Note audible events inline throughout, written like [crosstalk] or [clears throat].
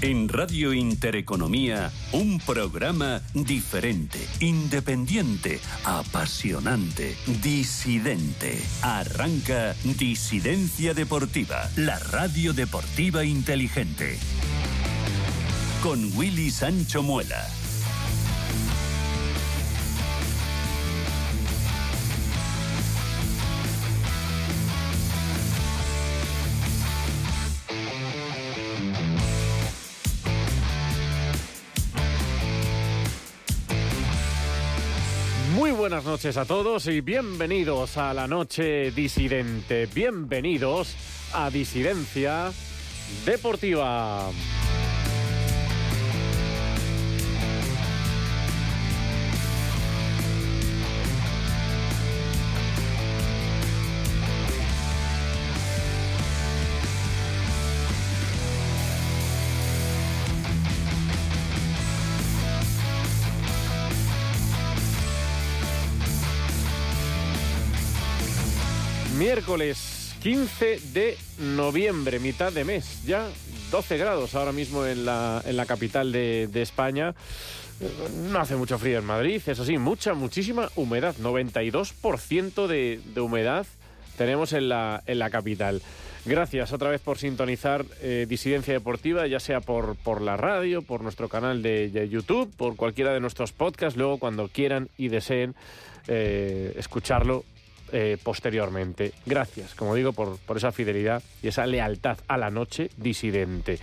En Radio Intereconomía, un programa diferente, independiente, apasionante, disidente. Arranca Disidencia Deportiva, la radio deportiva inteligente. Con Willy Sancho Muela. Buenas noches a todos y bienvenidos a la noche disidente. Bienvenidos a Disidencia Deportiva. Miércoles 15 de noviembre, mitad de mes, ya 12 grados ahora mismo en la, capital de, España. No hace mucho frío en Madrid, eso sí, mucha, muchísima humedad, 92% de, humedad tenemos en la, capital. Gracias otra vez por sintonizar eh, Disidencia Deportiva, ya sea por, la radio, por nuestro canal de, de YouTube, por cualquiera de nuestros podcasts, luego cuando quieran y deseen eh, escucharlo eh, posteriormente. Gracias, como digo, por, por esa fidelidad y esa lealtad a la noche disidente.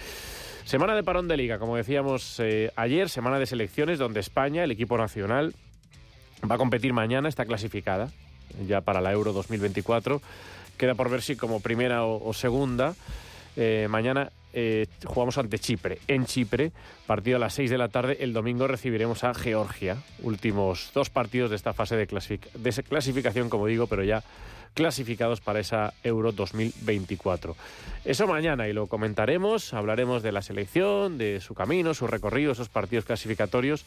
Semana de parón de liga, como decíamos eh, ayer, semana de selecciones donde España, el equipo nacional, va a competir mañana, está clasificada ya para la Euro 2024. Queda por ver si como primera o, segunda. Eh, mañana eh, jugamos ante Chipre. En Chipre, partido a las 6 de la tarde. El domingo recibiremos a Georgia. Últimos dos partidos de esta fase de, clasific de clasificación, como digo, pero ya clasificados para esa Euro 2024. Eso mañana y lo comentaremos. Hablaremos de la selección, de su camino, su recorrido, esos partidos clasificatorios.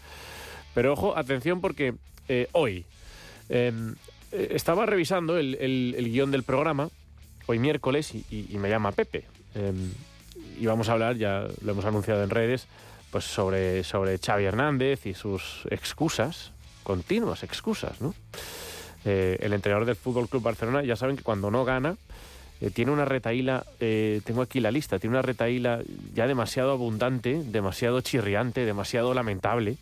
Pero ojo, atención porque eh, hoy eh, estaba revisando el, el, guion del programa, hoy miércoles, y, me llama Pepe. Eh, y vamos a hablar, ya lo hemos anunciado en redes, pues sobre, sobre Xavi Hernández y sus excusas, continuas excusas, ¿no? Eh, el entrenador del Fútbol Club Barcelona, ya saben que cuando no gana, eh, tiene una retaíla, eh, tengo aquí la lista, tiene una retaíla ya demasiado abundante, demasiado chirriante, demasiado lamentable.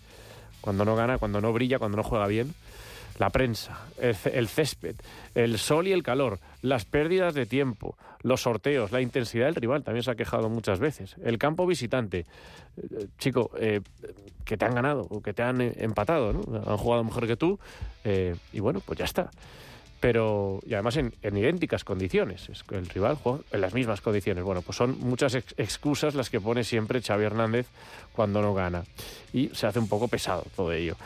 Cuando no gana, cuando no brilla, cuando no juega bien la prensa, el, césped, el sol y el calor, las pérdidas de tiempo, los sorteos, la intensidad del rival, también se ha quejado muchas veces, el campo visitante, eh, chico, eh, que te han ganado o que te han empatado, ¿no? han jugado mejor que tú, eh, y bueno, pues ya está. Pero, y además en, en, idénticas condiciones, el rival juega en las mismas condiciones. Bueno, pues son muchas ex excusas las que pone siempre Xavi Hernández cuando no gana. Y se hace un poco pesado todo ello.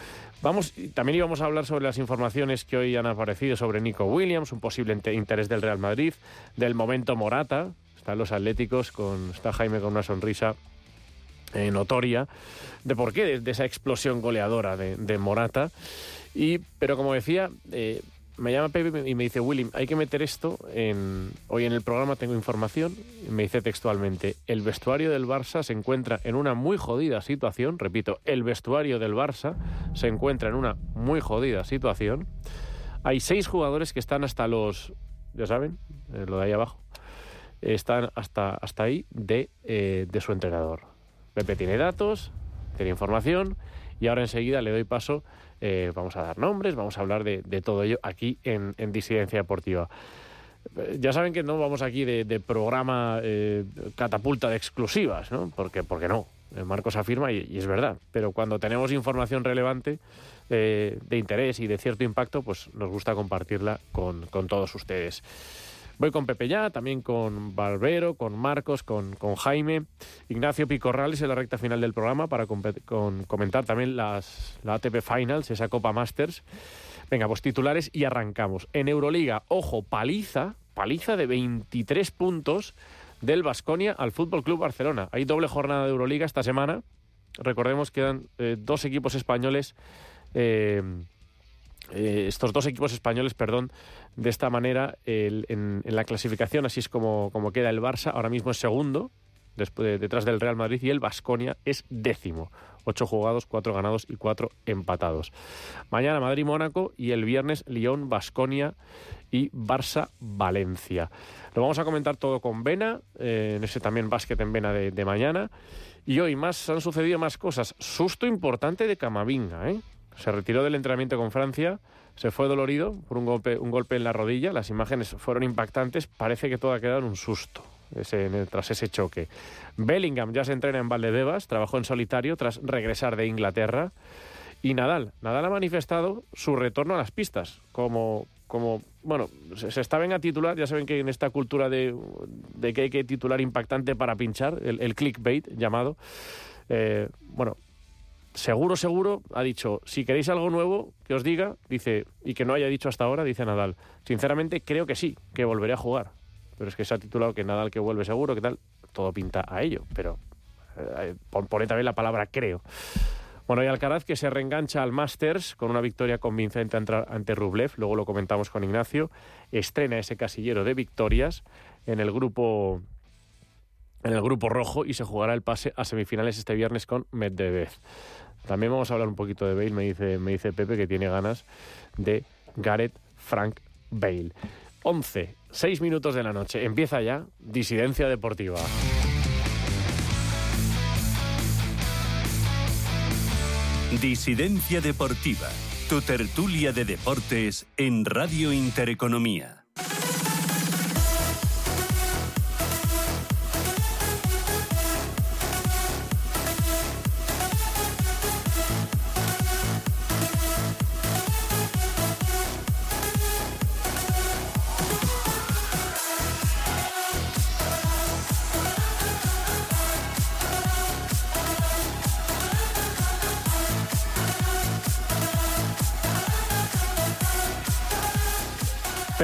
Vamos, también íbamos a hablar sobre las informaciones que hoy han aparecido sobre Nico Williams, un posible interés del Real Madrid, del momento Morata, están los Atléticos, con, está Jaime con una sonrisa notoria, de por qué, de, esa explosión goleadora de, de, Morata. Y, pero como decía, eh, me llama Pepe y me dice, William, hay que meter esto en... Hoy en el programa tengo información, me dice textualmente, el vestuario del Barça se encuentra en una muy jodida situación, repito, el vestuario del Barça se encuentra en una muy jodida situación. Hay seis jugadores que están hasta los, ya saben, eh, lo de ahí abajo, están hasta, hasta ahí de, eh, de su entrenador. Pepe tiene datos, tiene información y ahora enseguida le doy paso eh, vamos a dar nombres, vamos a hablar de, todo ello aquí en, en, Disidencia Deportiva. Eh, ya saben que no vamos aquí de, programa eh, catapulta de exclusivas, ¿no? Porque, porque no. Marcos afirma y, es verdad. Pero cuando tenemos información relevante, de interés y de cierto impacto, pues nos gusta compartirla con todos ustedes. Voy con Pepe ya, también con Barbero, con Marcos, con, con Jaime, Ignacio Picorrales en la recta final del programa para con, comentar también las, la ATP Finals, esa Copa Masters. Venga, pues titulares y arrancamos. En Euroliga, ojo, paliza, paliza de 23 puntos del Basconia al Fútbol Club Barcelona. Hay doble jornada de Euroliga esta semana. Recordemos que quedan eh, dos equipos españoles. Eh, eh, estos dos equipos españoles, perdón, de esta manera en, la clasificación, así es como, queda el Barça, ahora mismo es segundo, después, detrás del Real Madrid y el Basconia es décimo. Ocho jugados, cuatro ganados y cuatro empatados. Mañana Madrid-Mónaco y el viernes Lyon-Basconia y Barça-Valencia. Lo vamos a comentar todo con Vena, eh, en ese también básquet en Vena de, de, mañana. Y hoy más han sucedido más cosas. Susto importante de Camavinga, ¿eh? Se retiró del entrenamiento con Francia, se fue dolorido por un golpe, un golpe en la rodilla. Las imágenes fueron impactantes. Parece que todo ha quedado en un susto ese, tras ese choque. Bellingham ya se entrena en Valdebebas, trabajó en solitario tras regresar de Inglaterra. Y Nadal, Nadal ha manifestado su retorno a las pistas, como, como bueno, se, se está bien a titular, ya saben que en esta cultura de, de que hay que titular impactante para pinchar, el, clickbait llamado, eh, bueno, seguro, seguro, ha dicho, si queréis algo nuevo, que os diga, dice, y que no haya dicho hasta ahora, dice Nadal. Sinceramente, creo que sí, que volveré a jugar. Pero es que se ha titulado que Nadal que vuelve seguro, que tal, todo pinta a ello, pero eh, pone también la palabra creo. Bueno, y Alcaraz que se reengancha al Masters con una victoria convincente ante Rublev, luego lo comentamos con Ignacio, estrena ese casillero de victorias en el grupo en el grupo rojo y se jugará el pase a semifinales este viernes con Medvedev. También vamos a hablar un poquito de Bale, me dice, me dice Pepe que tiene ganas de Gareth Frank Bale. 11, 6 minutos de la noche, empieza ya Disidencia Deportiva. Disidencia Deportiva, tu tertulia de deportes en Radio Intereconomía.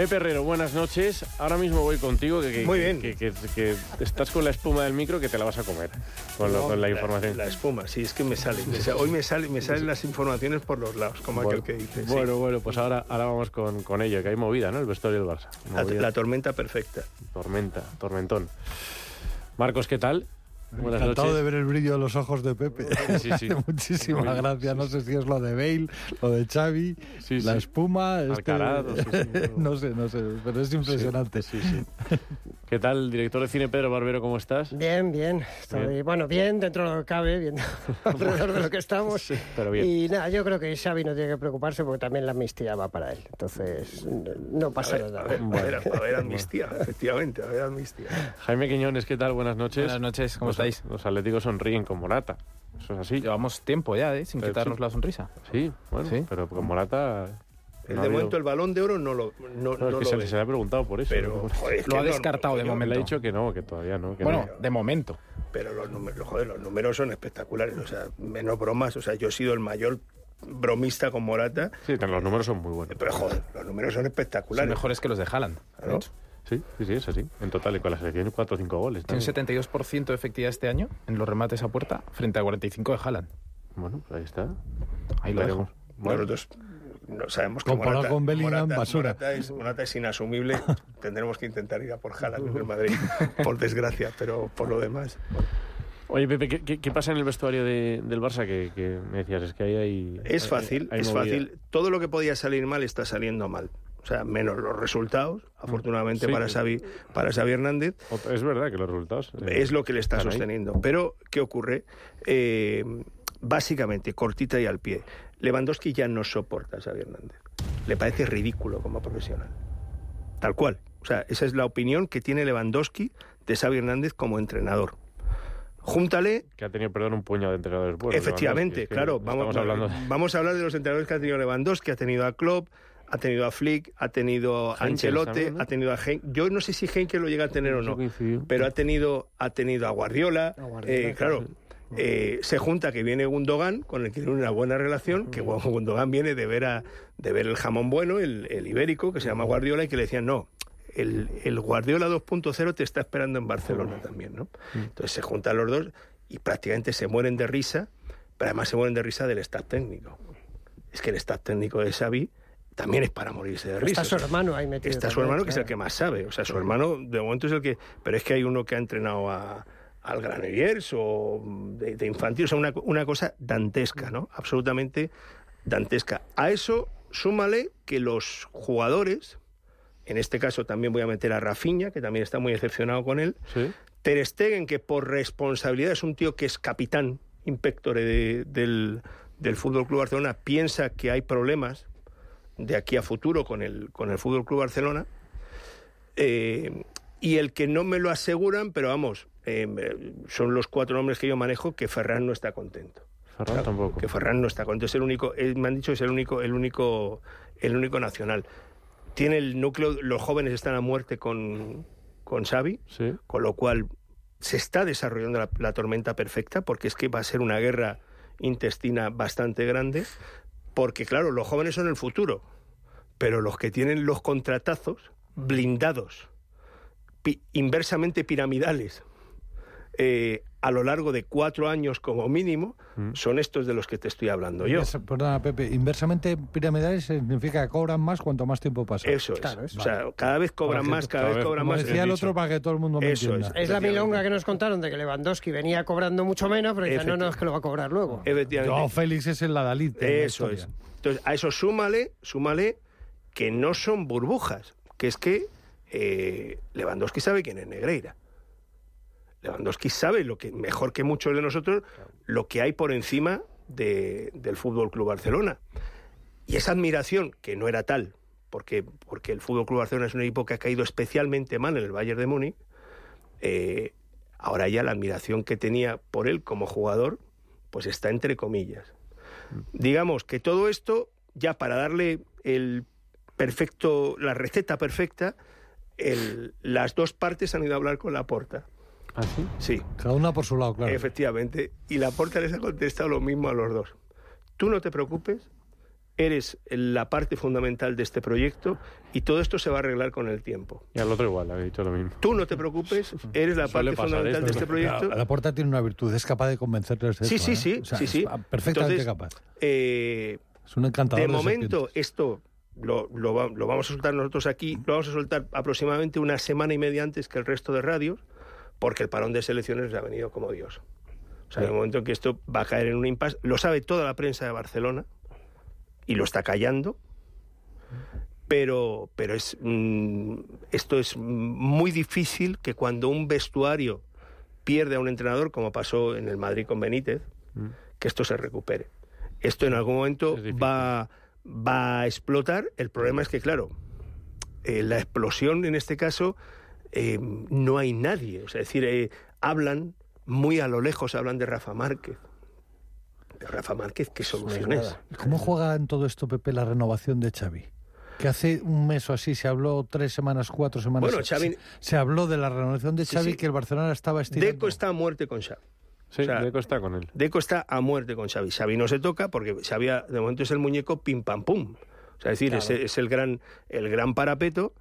Pepe Herrero, buenas noches. Ahora mismo voy contigo. Que, que Muy bien. Que, estás con la espuma del micro que te la vas a comer con, lo, No, con la información. La, espuma, sí, es que me sale. me sale- hoy me, sale, me salen las informaciones por los lados, como bueno, aquel que dice. sí. bueno, bueno, pues ahora, ahora vamos con, con ello, que hay movida, ¿no? El vestuario del Barça. la tormenta perfecta. tormenta, tormentón. Marcos, ¿qué tal? Buenas Encantado noches. de ver el brillo de los ojos de Pepe. Sí, sí. [laughs] Muchísimas Muy- gracias. No sé si es lo de Bale, lo de Xavi, Sí, la sí. espuma. este- Alcaraz, sí, sí. [laughs] no sé, no sé, pero es impresionante. [laughs] ¿Qué tal, director de cine Pedro Barbero, cómo estás? Bien, bien. Estoy, Bien. Bueno, bien dentro de lo que cabe, bien [laughs] alrededor de lo que estamos. Sí, pero bien. Y nada, yo creo que Xavi no tiene que preocuparse porque también la amnistía va para él. Entonces, no- no A pasa ver, nada. a ver, a ver, a ver, amnistía, efectivamente, a ver, amnistía. Jaime Quiñones, ¿qué tal? Buenas noches. Buenas noches, ¿cómo Los- estáis? Los atléticos sonríen con Morata. Eso es así. Llevamos tiempo ya, ¿eh? Sin Pero quitarnos sí. la sonrisa. Sí, bueno, Sí. pero con Morata... El no de momento el balón de oro no lo, no, No, es no que lo se, ve. se le ha preguntado por eso. Pero, ¿no? joder, es Lo ha no, descartado de coño, Me le ha momento. dicho que no, que todavía no. que Bueno, no. de momento. Pero los números, joder, los números son espectaculares, o sea, menos bromas, o sea, yo he sido el mayor bromista con Morata, Sí, los números son muy buenos. pero joder, los números son Son espectaculares. mejores que los de Haaland. hecho. Sí, sí, sí, es así. En total, y con la selección 4 o 5 goles. Tiene un también. 72% de efectividad este año en los remates a puerta frente a 45 de Haaland. Bueno, pues ahí está. Ahí lo Veremos. dejo. Bueno, Nosotros no sabemos que Comparado Morata, con Bellingham, Morata- basura. Morata es, Morata es inasumible. [laughs] Tendremos que intentar ir a por Haaland en el Madrid, por desgracia, pero por lo demás. Oye, Pepe, ¿qué, qué, qué pasa en el vestuario de- del Barça que, que me decías? Es que ahí hay... Es hay- fácil, hay es movida. fácil. Todo lo que podía salir mal está saliendo mal. O sea, menos los resultados, afortunadamente Sí. para Xavi, para Xavi Hernández, Es verdad que los resultados... eh, es lo que le está ahí. sosteniendo. Pero, ¿qué ocurre? Eh, básicamente, cortita y al pie. Lewandowski ya no soporta a Xavi Hernández. Le parece ridículo como profesional. Tal cual. O sea, esa es la opinión que tiene Lewandowski de Xavi Hernández como entrenador. Júntale Que ha tenido, perdón, un puñado de entrenadores buenos. Efectivamente, Lewandowski, es que claro. Vamos, hablando... vamos a hablar de los entrenadores que ha tenido Lewandowski, ha tenido a Klopp, ha tenido a Flick, ha tenido a Ancelotti, ha tenido a Hen Yo no sé si Henke lo llega a tener o no, pero ha tenido, ha tenido a Guardiola. A Guardiola, eh, claro, eh, se junta que viene Gundogan, con el que tiene una buena relación, que Gundogan viene de ver, a, de ver el jamón bueno, el, el ibérico, que se llama Guardiola, y que le decían, no, el, el Guardiola 2.0 te está esperando en Barcelona también, ¿no? Entonces se juntan los dos y prácticamente se mueren de risa, pero además se mueren de risa del staff técnico. Es que el staff técnico de Xavi también es para morirse de risa. Está su hermano ahí metido. Está su hermano, que es el claro. que más sabe. O sea, su hermano de momento es el que... Pero es que hay uno que ha entrenado a, al Granollers o de, de infantil, o sea, una, una cosa dantesca, ¿no? Absolutamente dantesca. A eso súmale que los jugadores, en este caso también voy a meter a Rafinha, que también está muy decepcionado con él, Sí. Ter Stegen, que por responsabilidad es un tío que es capitán, inspectore de- del, del Fútbol Club Barcelona, piensa que hay problemas de aquí a futuro con el, con el Fútbol Club Barcelona. Eh, y el que no me lo aseguran, pero vamos, eh, son los cuatro nombres que yo manejo, que Ferran no está contento. Ferran tampoco. Que Ferran no está contento. Es el único, eh, me han dicho que es el único, el único, el único nacional. Tiene el núcleo, los jóvenes están a muerte con, con Xavi, Sí. con lo cual se está desarrollando la, la tormenta perfecta, porque es que va a ser una guerra intestina bastante grande, porque claro, los jóvenes son el futuro, pero los que tienen los contratazos blindados, pi- inversamente piramidales, eh, a lo largo de cuatro años como mínimo, son estos de los que te estoy hablando yo. Perdona, Pepe. Inversamente piramidales significa que cobran más cuanto más tiempo pasa. Eso es. Claro, eso. O sea, cada vez cobran más, cada cada vez vez, cobran Como más. decía el otro, para que todo el mundo me Eso entienda. es. Es la milonga que nos contaron de que Lewandowski venía cobrando mucho menos, pero dicen, no, no, es que lo va a cobrar luego. Efectivamente. No, Félix es el Adalid. de la Eso es. Entonces, a eso súmale, súmale que no son burbujas, que es que eh, Lewandowski sabe quién es Negreira. Lewandowski sabe lo que mejor que muchos de nosotros lo que hay por encima de- del Fútbol Club Barcelona. Y esa admiración que no era tal, porque porque el Fútbol Club Barcelona es un equipo que ha caído especialmente mal en el Bayern de Múnich. eh, ahora ya la admiración que tenía por él como jugador, pues está entre comillas. Digamos que todo esto, ya para darle el perfecto, la receta perfecta, el- las dos partes han ido a hablar con la porta. ¿Ah, sí? Sí, Cada una por su lado, claro. efectivamente. Y la porta les ha contestado lo mismo a los dos. Tú no te preocupes, eres la parte fundamental de este proyecto y todo esto se va a arreglar con el tiempo. Y al otro igual, ha dicho lo mismo. Tú no te preocupes, eres la parte fundamental de esto, este proyecto. La, la Porta tiene una virtud, es capaz de convencerles de Sí, eso, sí, ¿eh? sí, O sea, sí, sí. perfectamente Entonces, capaz. eh, Es un encantador de momento, esto lo, lo va- lo vamos a soltar nosotros aquí, lo vamos a soltar aproximadamente una semana y media antes que el resto de radios, porque el parón de selecciones le ha venido como Dios. O sea, en el momento en que esto va a caer en un impasse, lo sabe toda la prensa de Barcelona y lo está callando, pero, pero es, mm, esto es muy difícil que cuando un vestuario pierde a un entrenador, como pasó en el Madrid con Benítez, que esto se recupere. Esto en algún momento va, va a explotar. El problema es que, claro, eh, la explosión en este caso eh, no hay nadie. O sea, es decir, eh, hablan muy a lo lejos, hablan de Rafa Márquez. De Rafa Márquez, ¿qué soluciones? ¿Cómo juega en todo esto, Pepe, la renovación de Xavi? Que hace un mes o así se habló, tres semanas, cuatro semanas. Bueno, Xavi- se, se habló de la renovación de Sí, Xavi sí. que el Barcelona estaba estirando. Deco está a muerte con Xavi. Sí, O sea, Deco está con él. Deco está a muerte con Xavi. Xavi no se toca porque Xavi ha- de momento es el muñeco pim pam pum. O sea, es decir, es, es el gran el gran parapeto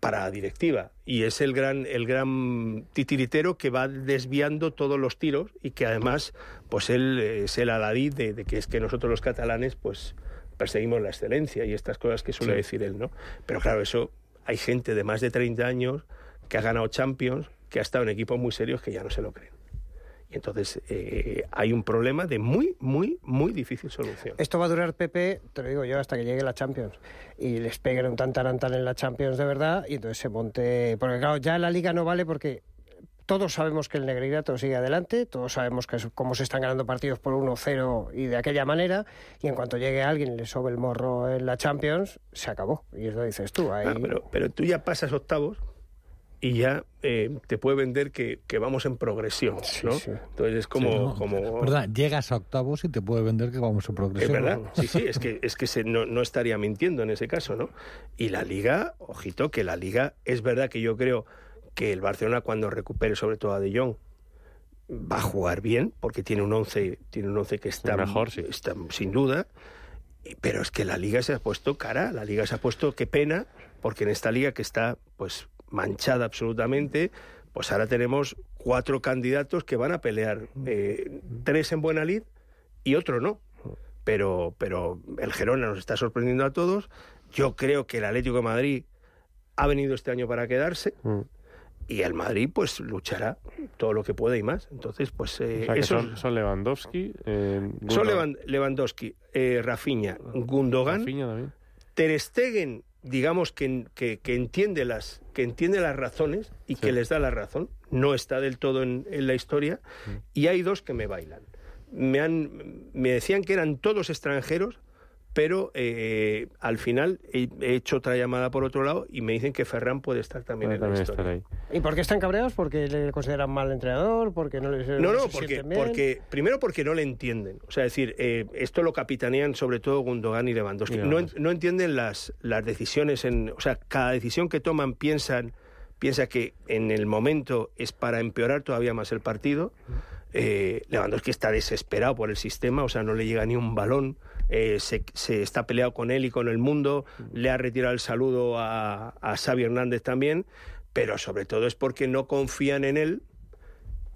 para la directiva y es el gran el gran titiritero que va desviando todos los tiros y que además pues él es el aladí de, de que es que nosotros los catalanes pues perseguimos la excelencia y estas cosas que suele decir él, ¿no? Pero claro, eso hay gente de más de 30 años que ha ganado Champions, que ha estado en equipos muy serios que ya no se lo creen. Y entonces eh, hay un problema de muy, muy, muy difícil solución. Esto va a durar, Pepe, te lo digo yo, hasta que llegue la Champions. Y les peguen un tantarantan en la Champions de verdad y entonces se monte... Porque claro, ya la Liga no vale porque todos sabemos que el Negreirato sigue adelante, todos sabemos que es- cómo se están ganando partidos por 1-0 y de aquella manera, y en cuanto llegue alguien y le sobe el morro en la Champions, se acabó. Y eso dices tú, ahí... Ah, pero, pero tú ya pasas octavos y ya eh, te puede vender que, que vamos en progresión, ¿no? sí. Entonces es como... Sí, no, como ¿verdad? Llegas a octavos y te puede vender que vamos Es progresión. verdad, sí, sí, es [laughs] que, es que se, no, no estaría mintiendo en ese caso, ¿no? Y la Liga, ojito, que la Liga, es verdad que yo creo que el Barcelona cuando recupere sobre todo a De Jong va a jugar bien, porque tiene un 11, tiene un 11 que está, Mejor, sí. está sin duda, pero es que la Liga se ha puesto cara, la Liga se ha puesto, qué pena, porque en esta Liga que está pues manchada absolutamente, pues ahora tenemos cuatro candidatos que van a pelear, eh, tres en buena lid y otro no pero, pero el Gerona nos está sorprendiendo a todos. Yo creo que el Atlético de Madrid ha venido este año para quedarse Mm. y el Madrid pues luchará todo lo que pueda y más. Entonces, pues eh, O sea, que eso son, son Lewandowski, eh, son Gundogan, Lewandowski, eh, Rafinha, Gundogan, Rafinha también. Ter Stegen, digamos que, que, que entiende las que entiende las razones y Sí. que les da la razón. No está del todo en, en la historia. Y hay dos que me bailan. Me han me decían que eran todos extranjeros, pero eh, al final he, he hecho otra llamada por otro lado y me dicen que Ferran puede estar también Puede en la historia. estar ahí. ¿Y por qué están cabreados? ¿Porque le consideran mal entrenador? ¿Porque no les No, no, se porque, bien? porque primero porque no le entienden. O sea, es decir, eh, esto lo capitanean sobre todo Gundogan y Lewandowski. Y No, no entienden las, las decisiones, en, o sea, cada decisión que toman piensan, piensa que en el momento es para empeorar todavía más el partido. Eh, Lewandowski está desesperado por el sistema, o sea, no le llega ni un balón. Eh, se, se está peleado con él y con el mundo. Le ha retirado el saludo a, a Xavi Hernández también, pero sobre todo es porque no confían en él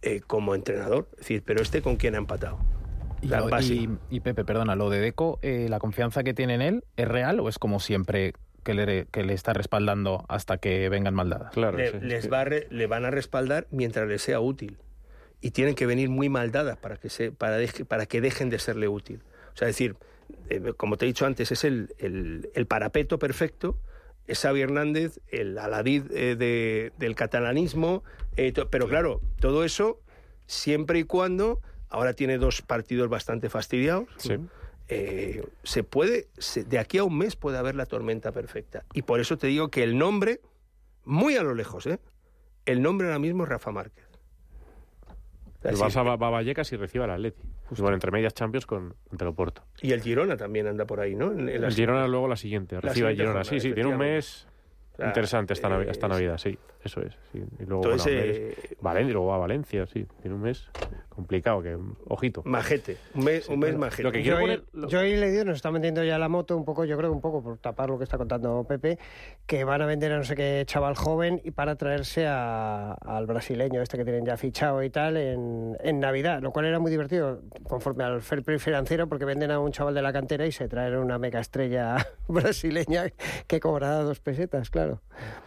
eh, como entrenador. Es decir, pero este con quién ha empatado. Y, La lo- base. y- y Pepe, perdona, lo de Deco, eh, ¿la confianza que tiene en él es real o es como siempre que le, que le está respaldando hasta que vengan maldadas? Claro, Le, sí, les sí. va a re- le van a respaldar mientras les sea útil. Y tienen que venir muy mal dadas para que, se, para, deje- para que dejen de serle útil. O sea, es decir, eh, como te he dicho antes, es el, el- el parapeto perfecto. Es Xavi Hernández, el aladid eh, de- del catalanismo. eh, pero claro, todo eso siempre y cuando. Ahora tiene dos partidos bastante fastidiados. Sí. eh, se puede, se- de aquí a un mes puede haber la tormenta perfecta. Y por eso te digo que el nombre, muy a lo lejos, ¿eh? el nombre ahora mismo es Rafa Márquez. El Barça va, va a Vallecas y recibe al Atleti. Y bueno, entre medias Champions con el Oporto. Y el Girona también anda por ahí, ¿no? En- en El Girona luego la siguiente, recibe al Girona. jornada, Sí, sí, tiene un mes interesante esta, eh, esta Navidad, sí, eso es. sí. Y luego, Entonces, bueno, eh, Valencia, y luego va a Valencia, sí, tiene un mes complicado, que ojito. Majete, un mes, un mes bueno, majete. lo que Yo poner- lo- yo he leído, nos está vendiendo ya la moto un poco, yo creo que un poco por tapar lo que está contando Pepe, que van a vender a no sé qué chaval joven y para traerse a- al brasileño este que tienen ya fichado y tal en, en Navidad, lo cual era muy divertido conforme al fair play financiero porque venden a un chaval de la cantera y se traen una mega estrella [laughs] brasileña que cobrará dos pesetas, claro.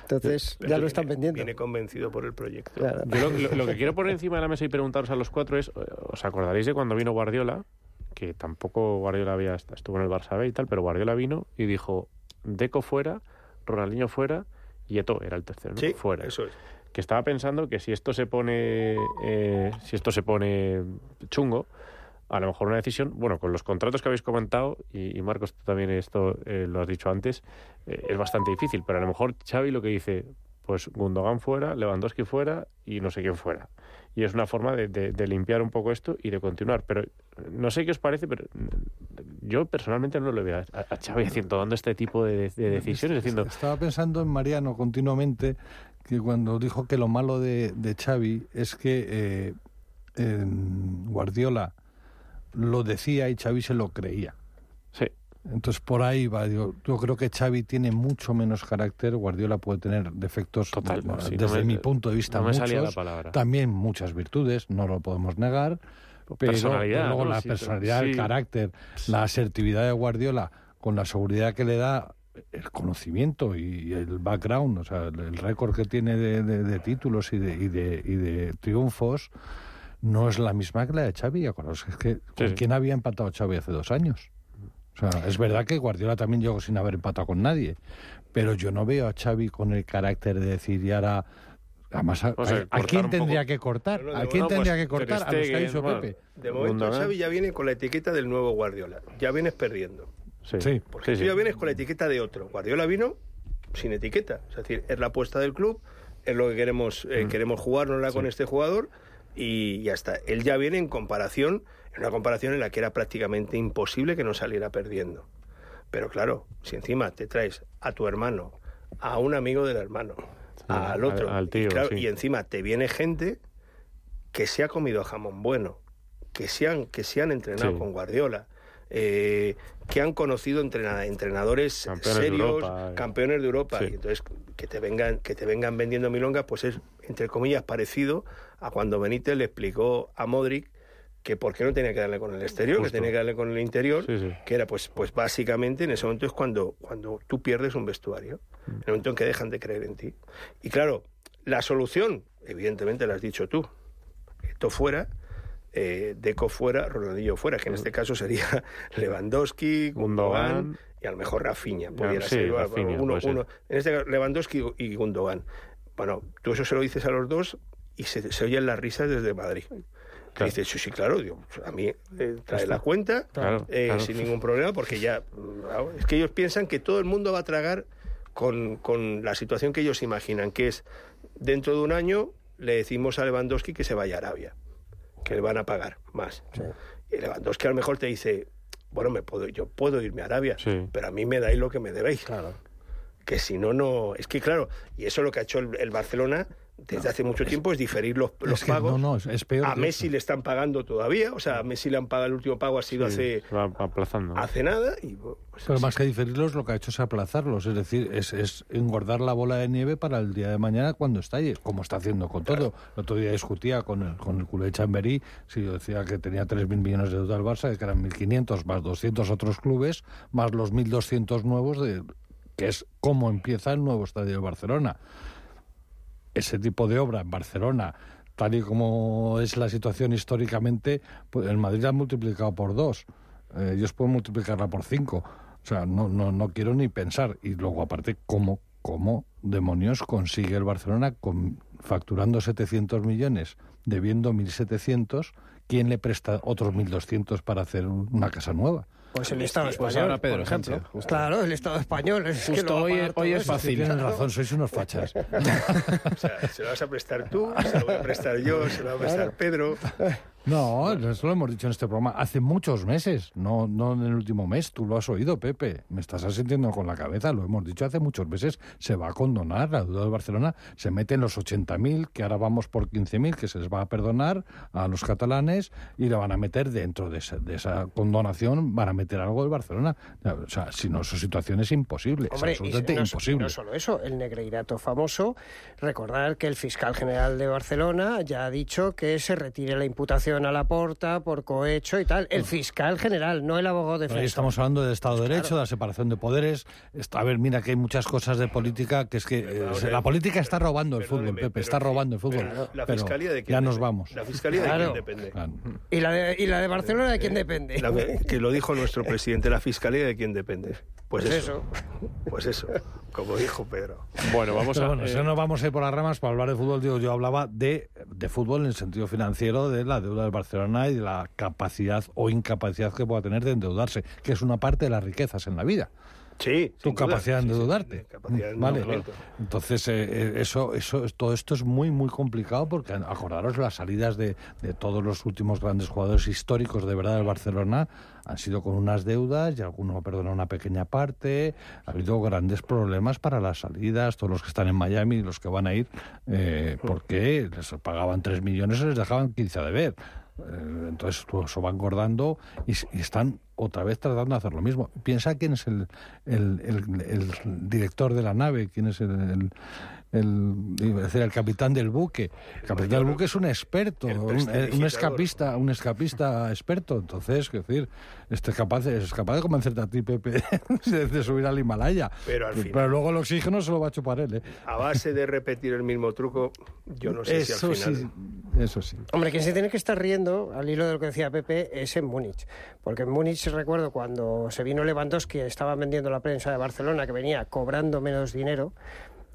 Entonces ya lo están vendiendo. Viene convencido por el proyecto. Claro. Yo lo, lo- lo que quiero poner encima de la mesa y preguntaros a los cuatro es, eh, ¿os acordaréis de cuando vino Guardiola? Que tampoco Guardiola había estuvo en el Barça B y tal, pero Guardiola vino y dijo, Deco fuera, Ronaldinho fuera y Eto era el tercero, ¿no? Sí, fuera. eso es. que estaba pensando que si esto se pone eh, si esto se pone chungo a lo mejor una decisión bueno con los contratos que habéis comentado y, y Marcos tú también esto eh, lo has dicho antes eh, es bastante difícil pero a lo mejor Xavi lo que dice pues Gundogan fuera Lewandowski fuera y no sé quién fuera. Y es una forma de, de- de limpiar un poco esto y de continuar. Pero no sé qué os parece pero mm, yo personalmente no lo veo a, a Xavi haciendo tomando este tipo de, de decisiones diciendo Estaba pensando en Mariano continuamente, que cuando dijo que lo malo de, Xavi es que eh, Guardiola lo decía y Xavi se lo creía. sí Entonces por ahí va. Yo, yo creo que Xavi tiene mucho menos carácter. Guardiola puede tener defectos, Total, bueno, sí, no desde me- mi punto de vista, no me salía la muchos. palabra. También muchas virtudes, no lo podemos negar. Pero Personalidad, luego la Sí, personalidad, el carácter, la asertividad de Guardiola, con la seguridad que le da el conocimiento y el background, o sea, el, récord que tiene de, de- de títulos y de, y, de, y de triunfos, no es la misma que la de Xavi. Acordaos, es que ¿con sí. quién había empatado Xavi hace dos años? O sea, es verdad que Guardiola también llegó sin haber empatado con nadie, pero yo no veo a Xavi con el carácter de decir y ahora... Además, ¿a, quién tendría poco. que cortar? ¿A quién tendría pues, que cortar? A los que bueno, Pepe. De momento. Xavi ya viene con la etiqueta del nuevo Guardiola. Ya vienes perdiendo. sí, Sí, Porque sí, tú sí. ya vienes con la etiqueta de otro. Guardiola vino sin etiqueta. Es decir, es la apuesta del club, es lo que queremos, eh, Mm. queremos jugárnosla con este jugador y ya está. Él ya viene en comparación, una comparación en la que era prácticamente imposible que no saliera perdiendo. Pero claro, si encima te traes a tu hermano, a un amigo del hermano, al al- otro, al tío, y, claro, sí. y encima te viene gente que se ha comido jamón bueno, que se han, que se han entrenado Sí. con Guardiola, eh, que han conocido entrena- entrenadores Campeones de serios, Europa, eh. campeones de Europa, Sí. y entonces que te vengan, que te vengan vendiendo milongas, pues es entre comillas parecido a cuando Benítez le explicó a Modric que por qué no tenía que darle con el exterior, Justo. que tenía que darle con el interior, Sí, sí. que era pues, pues básicamente en ese momento es cuando, cuando tú pierdes un vestuario, en el momento en que dejan de creer en ti. Y claro, La solución, evidentemente la has dicho tú. Esto fuera, eh, Deco fuera, Ronaldinho fuera, que en este caso sería [laughs] Lewandowski, Gundogan, y a lo mejor Rafinha. Pudiera sí, ser Rafinha, uno, ser. uno. En este caso, Lewandowski y Gundogan. Bueno, tú eso se lo dices a los dos y se, se oyen las risas desde Madrid. Que Claro. dices, sí, sí, claro, digo, a mí eh, trae la cuenta Claro, eh, claro. sin ningún problema, porque ya mm, es que ellos piensan que todo el mundo va a tragar con, con la situación que ellos imaginan, que es dentro de un año le decimos a Lewandowski que se vaya a Arabia, que le van a pagar más. Y Lewandowski a lo mejor te dice, bueno, me puedo, yo puedo irme a Arabia, Sí. pero a mí me dais lo que me debéis. Claro. Que si no, no. Es que claro, y eso es lo que ha hecho el, el Barcelona desde hace mucho tiempo, es diferir los, los Es que pagos. no, no, es, peor. A Messi eso. le están pagando todavía, o sea, a Messi le han pagado el último pago, ha sido Sí, hace, aplazando. hace nada. Y, pues Pero así. más que diferirlos, lo que ha hecho es aplazarlos. Es decir, es, es engordar la bola de nieve para el día de mañana cuando estalle, como está haciendo con todo. El otro día discutía con el, con el culé Chamberí, si yo decía que tenía 3.000 millones de deuda al Barça, que eran 1.500 más 200 otros clubes, más los 1.200 nuevos, de, que es cómo empieza el nuevo estadio de Barcelona. Ese tipo de obra en Barcelona, tal y como es la situación históricamente, pues el Madrid la ha multiplicado por dos. Eh, ellos pueden multiplicarla por cinco. O sea, no, no, no quiero ni pensar. Y luego, aparte, ¿cómo, cómo demonios consigue el Barcelona con, facturando 700 millones, debiendo 1.700? ¿Quién le presta otros 1.200 para hacer un- una casa nueva? Pues el Estado Pues español. ahora Pedro por ejemplo. Sánchez, justo. Claro, el Estado español. Es que Justo lo va a hoy- hoy es fácil. Tienen razón, sois unos fachas. [laughs] O sea, se lo vas a prestar tú, se lo voy a prestar yo, se lo va a prestar Pedro. No, eso lo hemos dicho en este programa hace muchos meses, no, no en el último mes. Tú lo has oído, Pepe. Me estás asintiendo con la cabeza, lo hemos dicho hace muchos meses. Se va a condonar la deuda de Barcelona, se meten los 80.000, que ahora vamos por 15.000, que se les va a perdonar a los catalanes y le van a meter dentro de esa, de esa condonación, van a meter algo del Barcelona. O sea, si no, su situación es imposible, Hombre, es absolutamente no, imposible. no solo eso, el negreirato famoso. Recordar que el fiscal general de Barcelona ya ha dicho que se retire la imputación a la porta por cohecho y tal. El fiscal general, no el abogado Pero ahí estamos hablando del Estado de Derecho, de la separación de poderes. A ver, mira que hay muchas cosas de política que es que eh, a la política está robando el fútbol, Pepe, está robando el fútbol. pero La Pero fiscalía de quién ya nos depende? vamos. La fiscalía de Claro. quién depende. Claro. ¿Y la, de, ¿Y la de Barcelona de quién depende? La que, que lo dijo nuestro presidente, la fiscalía de quién depende. Pues, Pues eso. Pues eso, como dijo Pedro. Bueno, vamos Pero a... bueno, eh, si no nos vamos a ir por las ramas para hablar de fútbol, digo, yo hablaba de, de fútbol en el sentido financiero, de la deuda del Barcelona y de la capacidad o incapacidad que pueda tener de endeudarse, que es una parte de las riquezas en la vida. Sí. tu capacidad de Sí, sí, endeudarte. de capacidad de vale. Entonces, eh, eh, eso, eso, todo esto es muy, muy complicado porque acordaros las salidas de, de todos los últimos grandes jugadores históricos de verdad del Barcelona han sido con unas deudas y algunos perdonan una pequeña parte. Ha habido grandes problemas para las salidas, todos los que están en Miami y los que van a ir, eh, porque les pagaban 3 millones y les dejaban 15 a deber. Entonces todo eso va engordando y, están otra vez tratando de hacer lo mismo. Piensa quién es el, el, el- el director de la nave, quién es el, el, el- iba a decir, el capitán del buque. El capitán del buque es un experto, un, eh, un escapista, un escapista [laughs] experto. Entonces, quiero decir, este es capaz, es capaz de convencerte a ti, Pepe, [laughs] de, de subir al Himalaya. Pero al final- luego el oxígeno se lo va a chupar él. ¿eh? A base de repetir el mismo truco, yo no sé eso si al final... sí, eso sí. Hombre, quien se tiene que estar riendo, al hilo de lo que decía Pepe, es en Múnich. Porque en Múnich recuerdo cuando se vino Lewandowski, estaban vendiendo la prensa de Barcelona, que venía cobrando menos dinero.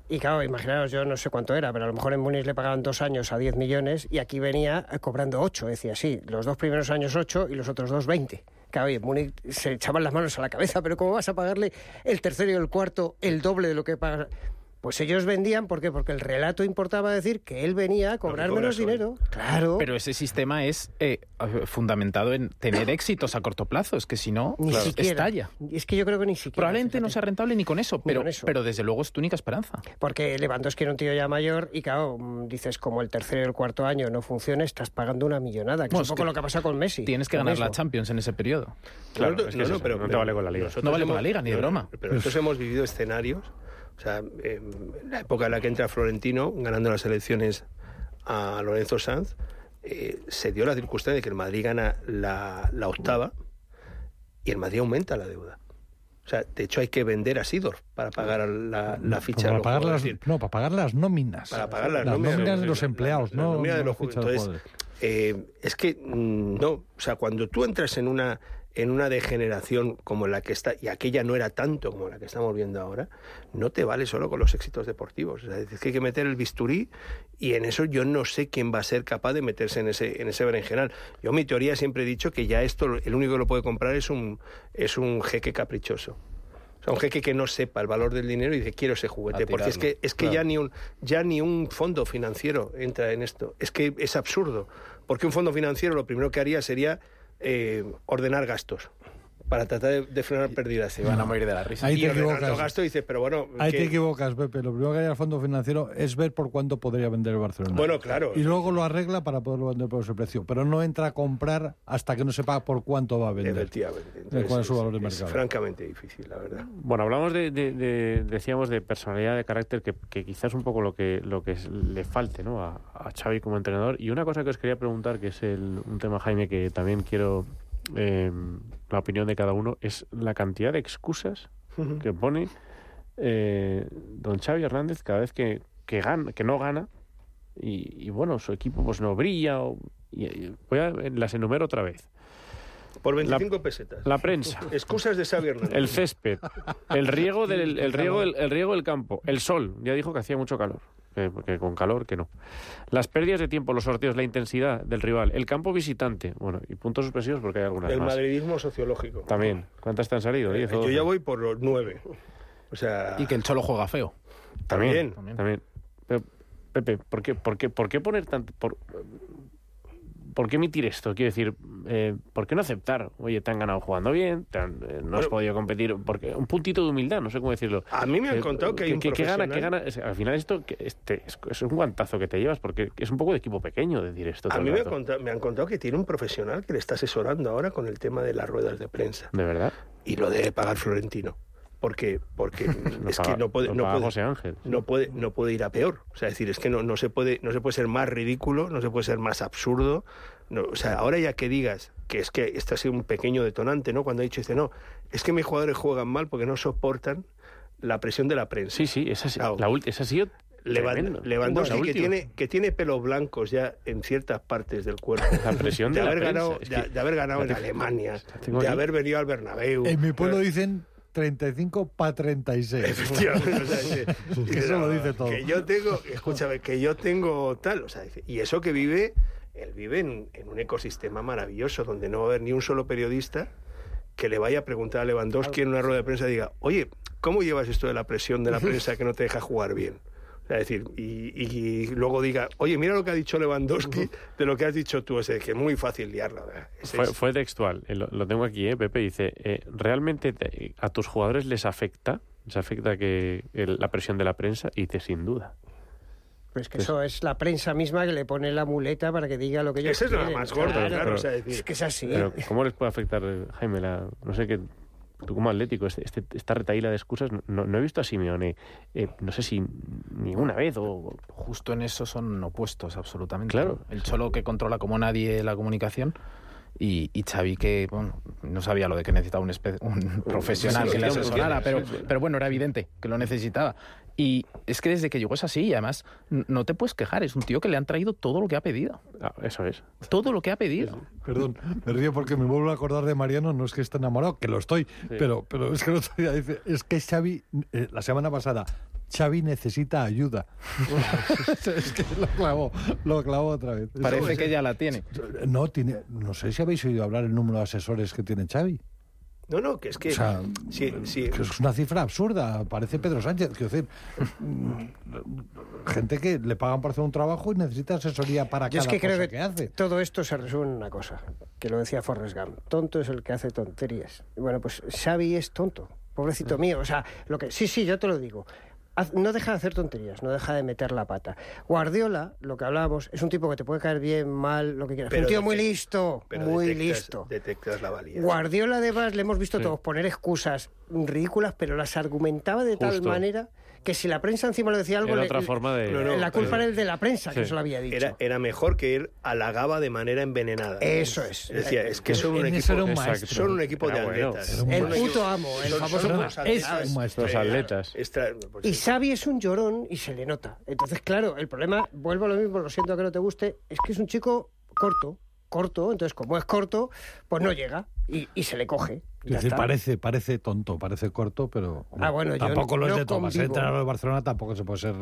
Y claro, imaginaos, yo no sé cuánto era, pero a lo mejor en Múnich le pagaban dos años a 10 millones y aquí venía eh, cobrando 8. Decía, sí, los dos primeros años 8 y los otros dos 20. Claro, y en Múnich se echaban las manos a la cabeza, pero ¿cómo vas a pagarle el tercero y el cuarto el doble de lo que pagas? Pues ellos vendían, ¿por qué? Porque el relato importaba decir que él venía a cobrar menos hoy. dinero. Claro. Pero ese sistema es eh, fundamentado en tener [coughs] éxitos a corto plazo, es que si no, Ni claro, siquiera. estalla. Es que yo creo que ni siquiera. Probablemente no sea rentable ni con eso, pero, con eso. pero desde luego es tu única esperanza. Porque Lewandowski era un tío ya mayor y, claro, mm, dices, como el tercer y el cuarto año no funciona, estás pagando una millonada, que Bueno, es un poco que lo que ha pasado con Messi. Tienes que ganar la. Champions en ese periodo. Claro, No, es que no, pero- no te vale con la Liga. No vale con la Liga, ni de broma. Pero nosotros hemos vivido escenarios, o sea, en la época en la que entra Florentino, ganando las elecciones a Lorenzo Sanz, eh, se dio la circunstancia de que el Madrid gana la, la octava y el Madrid aumenta la deuda. O sea, de hecho hay que vender a Sidor para pagar la, la ficha para pagar las, no, para pagar las nóminas. Para pagar las nóminas. de los empleados, la no. de los de jugadores. eh, es que mm, no, o sea, cuando tú entras en una en una degeneración como la que está y aquella no era tanto como la que estamos viendo ahora, no te vale solo con los éxitos deportivos. Es que hay que meter el bisturí y en eso yo no sé quién va a ser capaz de meterse en ese en ese berenjenal. Yo mi teoría siempre he dicho que ya esto el único que lo puede comprar es un es un jeque caprichoso. O sea, un jeque que no sepa el valor del dinero y dice quiero ese juguete, porque es que es que claro. ya ni un ya ni un fondo financiero entra en esto. Es que es absurdo, porque un fondo financiero lo primero que haría sería eh, ordenar gastos para tratar de, de frenar pérdidas. Se van a morir de la risa. Ahí y te equivocas. gastos dices, pero bueno, Ahí te equivocas, Pepe. Lo primero que haría el fondo financiero es ver por cuánto podría vender el Barcelona. Bueno, claro. Y luego lo arregla para poderlo vender por ese precio. Pero no entra a comprar hasta que no sepa por cuánto va a vender. Efectivamente. cuál es su valor de es mercado. francamente difícil, la verdad. Bueno, hablamos de, de- de- decíamos de personalidad de carácter que, que quizás es un poco lo que lo que es- le falte ¿no? a, a Xavi como entrenador y una cosa que os quería preguntar que es el- un tema Jaime que también quiero eh, la opinión de cada uno es la cantidad de excusas que pone eh, don Xavi Hernández cada vez que, que gana que no gana y, y, bueno su equipo pues no brilla o- y, y voy a las enumero otra vez. Por 25 pesetas. la prensa. [laughs] Excusas de Xavi Hernández. el césped, el riego [laughs] del, el riego del, el riego del campo, el sol, ya dijo que hacía mucho calor, que, que con calor que no. Las pérdidas de tiempo, los sorteos, la intensidad del rival, el campo visitante, bueno, y puntos suspensivos porque hay algunas el más. madridismo sociológico. También. ¿Cuántas te han salido? ¿Diez o Yo ya voy por los nueve. O sea, Y que el Cholo juega feo. También, también. también. Pero, Pepe, ¿por qué, por qué, por qué poner tanto... Por, ¿Por qué emitir esto? Quiero decir, eh, ¿por qué no aceptar? Oye, te han ganado jugando bien, te han- eh, no has podido competir, porque un puntito de humildad, no sé cómo decirlo. a mí me han Eh, contado que hay un que, que gana, que profesional- gana. Al final esto que este, es, un guantazo que te llevas porque es un poco de equipo pequeño decir esto. A mí me contado, me han contado que tiene un profesional que le está asesorando ahora con el tema de las ruedas de prensa. De verdad. Y lo debe pagar Florentino. Porque, porque [laughs] es paga- que no puede, no puede, José Ángel. no puede, no puede ir a peor. O sea, es decir, es que no, no se puede, no se puede ser más ridículo, no se puede ser más absurdo. No, o sea, ahora ya que digas que es que este ha sido un pequeño detonante, ¿no? Cuando ha dicho, dice, no, es que mis jugadores juegan mal porque no soportan la presión de la prensa. Sí, sí, esa, sí- Claro. la ulti- esa ha sido tremendo. Lewandowski, que tiene, que tiene pelos blancos ya en ciertas partes del cuerpo. [laughs] La presión de, la haber prensa. ganado, Es de, que- de haber ganado en Alemania, de aquí. haber venido al Bernabéu. En mi pueblo Pero- dicen 35 para 36. Efectivamente, o sea, dice- Que eso lo dice todo. Que yo tengo, escúchame, que yo tengo tal, o sea, y eso que vive, él vive en, en un ecosistema maravilloso donde no va a haber ni un solo periodista que le vaya a preguntar a Lewandowski en una rueda de prensa y diga, oye, ¿cómo llevas esto de la presión de la prensa que no te deja jugar bien? Es decir, y, y luego diga, oye, mira lo que ha dicho Lewandowski de lo que has dicho tú, o sea, que es muy fácil liarla. Fue, es- fue textual, eh, lo, lo tengo aquí, eh, Pepe. Dice: eh, ¿realmente te- a tus jugadores les afecta? ¿Les afecta que el- la presión de la prensa? Y dice: sin duda. Pues que eso es la prensa misma que le pone la muleta para que diga lo que ellos Esa es la más gorda, claro, o sea, es decir, es que es así. Pero, ¿cómo les puede afectar, eh, Jaime, la, no sé qué, tú como atlético, este, este- esta retaíla de excusas? No, no he visto a Simeone, eh, no sé si ni una vez o... Justo en eso son opuestos, absolutamente. Claro. El Cholo que controla como nadie la comunicación y, y Xavi que bueno, no sabía lo de que necesitaba un, un profesional que le sí, sí, asesorara, sí, pero, sí, sí. pero bueno, era evidente que lo necesitaba. Y es que desde que llegó es así, y además no te puedes quejar, es un tío que le han traído todo lo que ha pedido. Ah, eso es. Todo lo que ha pedido. Perdón, me río porque me vuelvo a acordar de Mariano, no es que esté enamorado, que lo estoy, pero, pero es que el otro día dice, es que Xavi, eh, la semana pasada, Xavi necesita ayuda. [laughs] es que lo clavó, lo clavó otra vez. Parece que ya la tiene. No, tiene, no sé si habéis oído hablar el número de asesores que tiene Xavi. No, no, que es que... O sea, sí, sí, que es una cifra absurda, parece Pedro Sánchez. Quiero decir, mm, gente que le pagan por hacer un trabajo y necesita asesoría para Yo es cada que creo cosa que, que hace. todo esto se resume en una cosa, que lo decía Forrest Gump. Tonto es el que hace tonterías. Y bueno, pues Xavi es tonto, pobrecito mío. O sea, lo que sí, sí, yo te lo digo. No deja de hacer tonterías, no deja de meter la pata. Guardiola, lo que hablábamos, es un tipo que te puede caer bien, mal, lo que quieras. Pero un tío muy listo, pero muy detectas- listo. Detectas la valía. Guardiola además le hemos visto todos poner excusas ridículas, pero las argumentaba de tal manera que si la prensa encima le decía algo, Era le- otra forma de... No, no, la culpa pero- era el de la prensa Sí. que se lo había dicho. Era, era mejor que él halagaba de manera envenenada. Eso es. Decía, es que son un equipo, son un equipo de atletas. El puto amo, el son- famoso. Los atletas. Extra- Y. Xavi es un llorón y se le nota. Entonces, claro, el problema, vuelvo a lo mismo, lo siento que no te guste, es que es un chico corto, corto, entonces como es corto, pues no llega y, y se le coge. Es decir, parece, parece tonto, parece corto, pero Ah, bueno, yo tampoco lo es no de ser convivo. entrenador de Barcelona tampoco se puede ser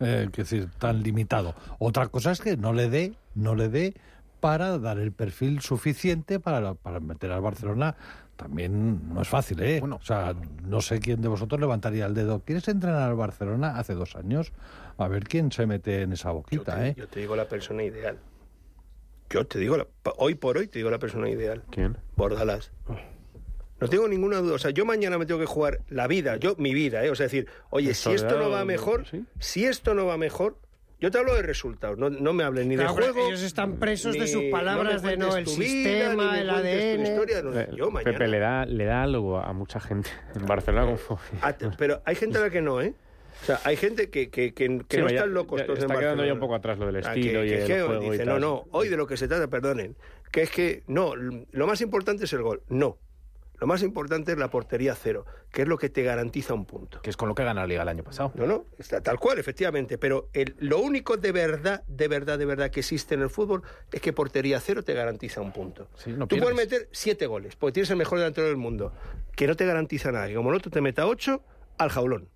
eh, quiero decir, tan limitado. Otra cosa es que no le dé, no le dé para dar el perfil suficiente para, para meter al Barcelona. También no es fácil, ¿eh? Bueno. o sea, no sé quién de vosotros levantaría el dedo. ¿Quieres entrenar al Barcelona hace dos años? A ver quién se mete en esa Yo boquita, te, ¿eh? yo te digo la persona ideal. Yo te digo, la- hoy por hoy te digo la persona ideal. ¿Quién? Bordalás. No tengo ninguna duda. O sea, yo mañana me tengo que jugar la vida, yo mi vida, ¿eh? O sea, decir, oye, si esto no va mejor, ¿sí? si esto no va mejor, yo te hablo de resultados. No, no me hablen ni Claro, de juego. ellos están presos de sus palabras me de no, el vida, sistema, el ADN. historia, no sé, yo mañana. Pepe le da, le da algo a mucha gente en Barcelona como... Te- pero hay gente a la que no, ¿eh? O sea, hay gente que, que, que, que Sí, no están locos ya todos en está quedando ya un poco atrás lo del Ah, estilo y que- el juego y dice, tal. no, no, hoy de lo que se trata, perdonen, que es que, no, lo más importante es el gol. No. Lo más importante es la portería cero, que es lo que te garantiza un punto. Que es con lo que gana la Liga el año pasado. No, no, está tal cual, efectivamente. Pero el- lo único de verdad, de verdad, de verdad que existe en el fútbol es que portería cero te garantiza un punto. Sí, no Tú puedes meter siete goles, porque tienes el mejor delantero del mundo, que no te garantiza nada. Que como el otro te meta ocho, al jaulón.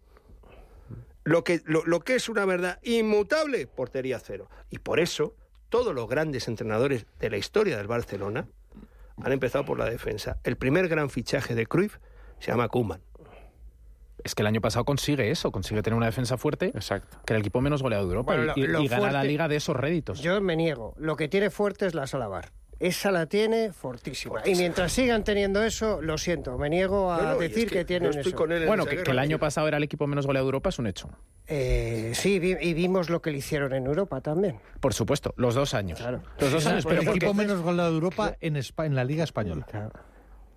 Lo que, lo, lo que es una verdad inmutable, portería cero. Y por eso, todos los grandes entrenadores de la historia del Barcelona han empezado por la defensa. El primer gran fichaje de Cruyff se llama Koeman. Es que el año pasado consigue eso, consigue tener una defensa fuerte, Exacto. que era el equipo menos goleado de Europa Bueno, y, lo- y gana la Liga de esos réditos. Yo me niego. Lo que tiene fuerte es la Salabar. Esa la tiene fortísima. Y mientras sigan teniendo eso, lo siento, me niego a No, no, es decir que, tienen yo estoy eso. con él en bueno, que, guerra, que el año pasado era el equipo menos goleado de Europa es un hecho. Eh, sí, vi- y vimos lo que le hicieron en Europa también. Por supuesto, los dos años. Claro. Los dos años, pero el porque... equipo menos goleado de Europa en, Espa- en la Liga Española.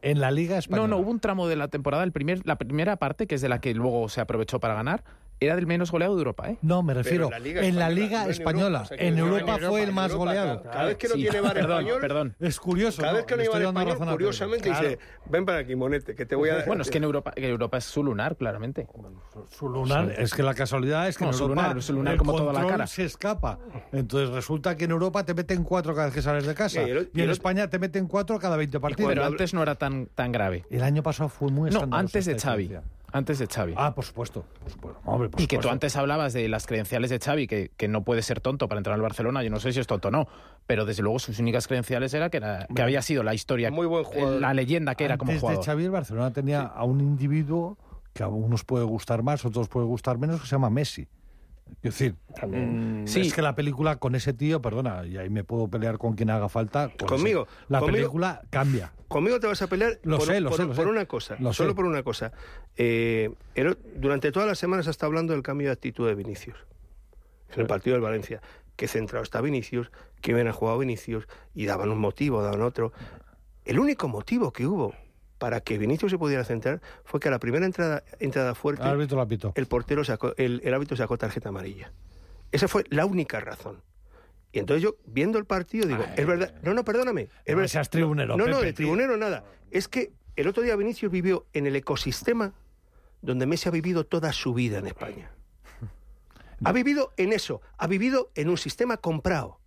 En la Liga No, Española. no, hubo un tramo de la temporada, el primer, la primera parte, que es de la que luego se aprovechó para ganar, era del menos goleado de Europa, ¿eh? No, me refiero en la Liga en la Española, Liga en Española. Europa, en en fue el en más Europa, goleado. cada- cada vez que no Sí, tiene bar perdón, español, perdón. Es curioso. Cada ¿no? vez que no dando español, a curiosamente dice, ven para aquí, Monete, que te voy a... Bueno, es que en Europa, que Europa es su lunar, claramente. Su lunar, es que la casualidad es que No, en su Europa lunar, su lunar el como toda la cara. se escapa. Entonces resulta que en Europa te meten cuatro cada vez que sales de casa Y el- y y en el- España te meten cuatro cada 20 partidos. Pero antes no era tan, tan grave. El año pasado fue muy No, antes de Xavi. Antes de Xavi. Ah, por supuesto. Por supuesto. Hombre, por y que tú antes hablabas de las credenciales de Xavi, que, que no puede ser tonto para entrar al Barcelona. Yo no sé si es tonto o no, pero desde luego sus únicas credenciales era que, era, que había sido la historia, Muy buen jugador. la leyenda que era como Antes jugador. de Xavi, el Barcelona tenía a un individuo que a unos puede gustar más, otros puede gustar menos, que se llama Messi. Es decir, mm, Sí. es que la película con ese tío, perdona, y ahí me puedo pelear con quien haga falta. con Conmigo, ese- la conmigo. película cambia. Conmigo te vas a pelear Lo por, sé, lo por- sé, lo por sé. una cosa, Lo solo sé. por una cosa. Eh, el- durante todas las semanas ha estado hablando del cambio de actitud de Vinicius en el partido del Valencia. Que centrado está Vinicius, que bien ha jugado Vinicius, y daban un motivo, daban otro. El único motivo que hubo para que Vinicius se pudiera centrar fue que a la primera entrada, entrada fuerte El árbitro la pitó. el portero sacó, el, el árbitro sacó tarjeta amarilla. Esa fue la única razón. Y entonces yo, viendo el partido, digo, es verdad. No, no, perdóname. Es No verdad. seas tribunero, No, no, Pepe, de tío. tribunero nada. Es que el otro día Vinicius vivió en el ecosistema donde Messi ha vivido toda su vida en España. Ha vivido en eso, ha vivido en un sistema comprado.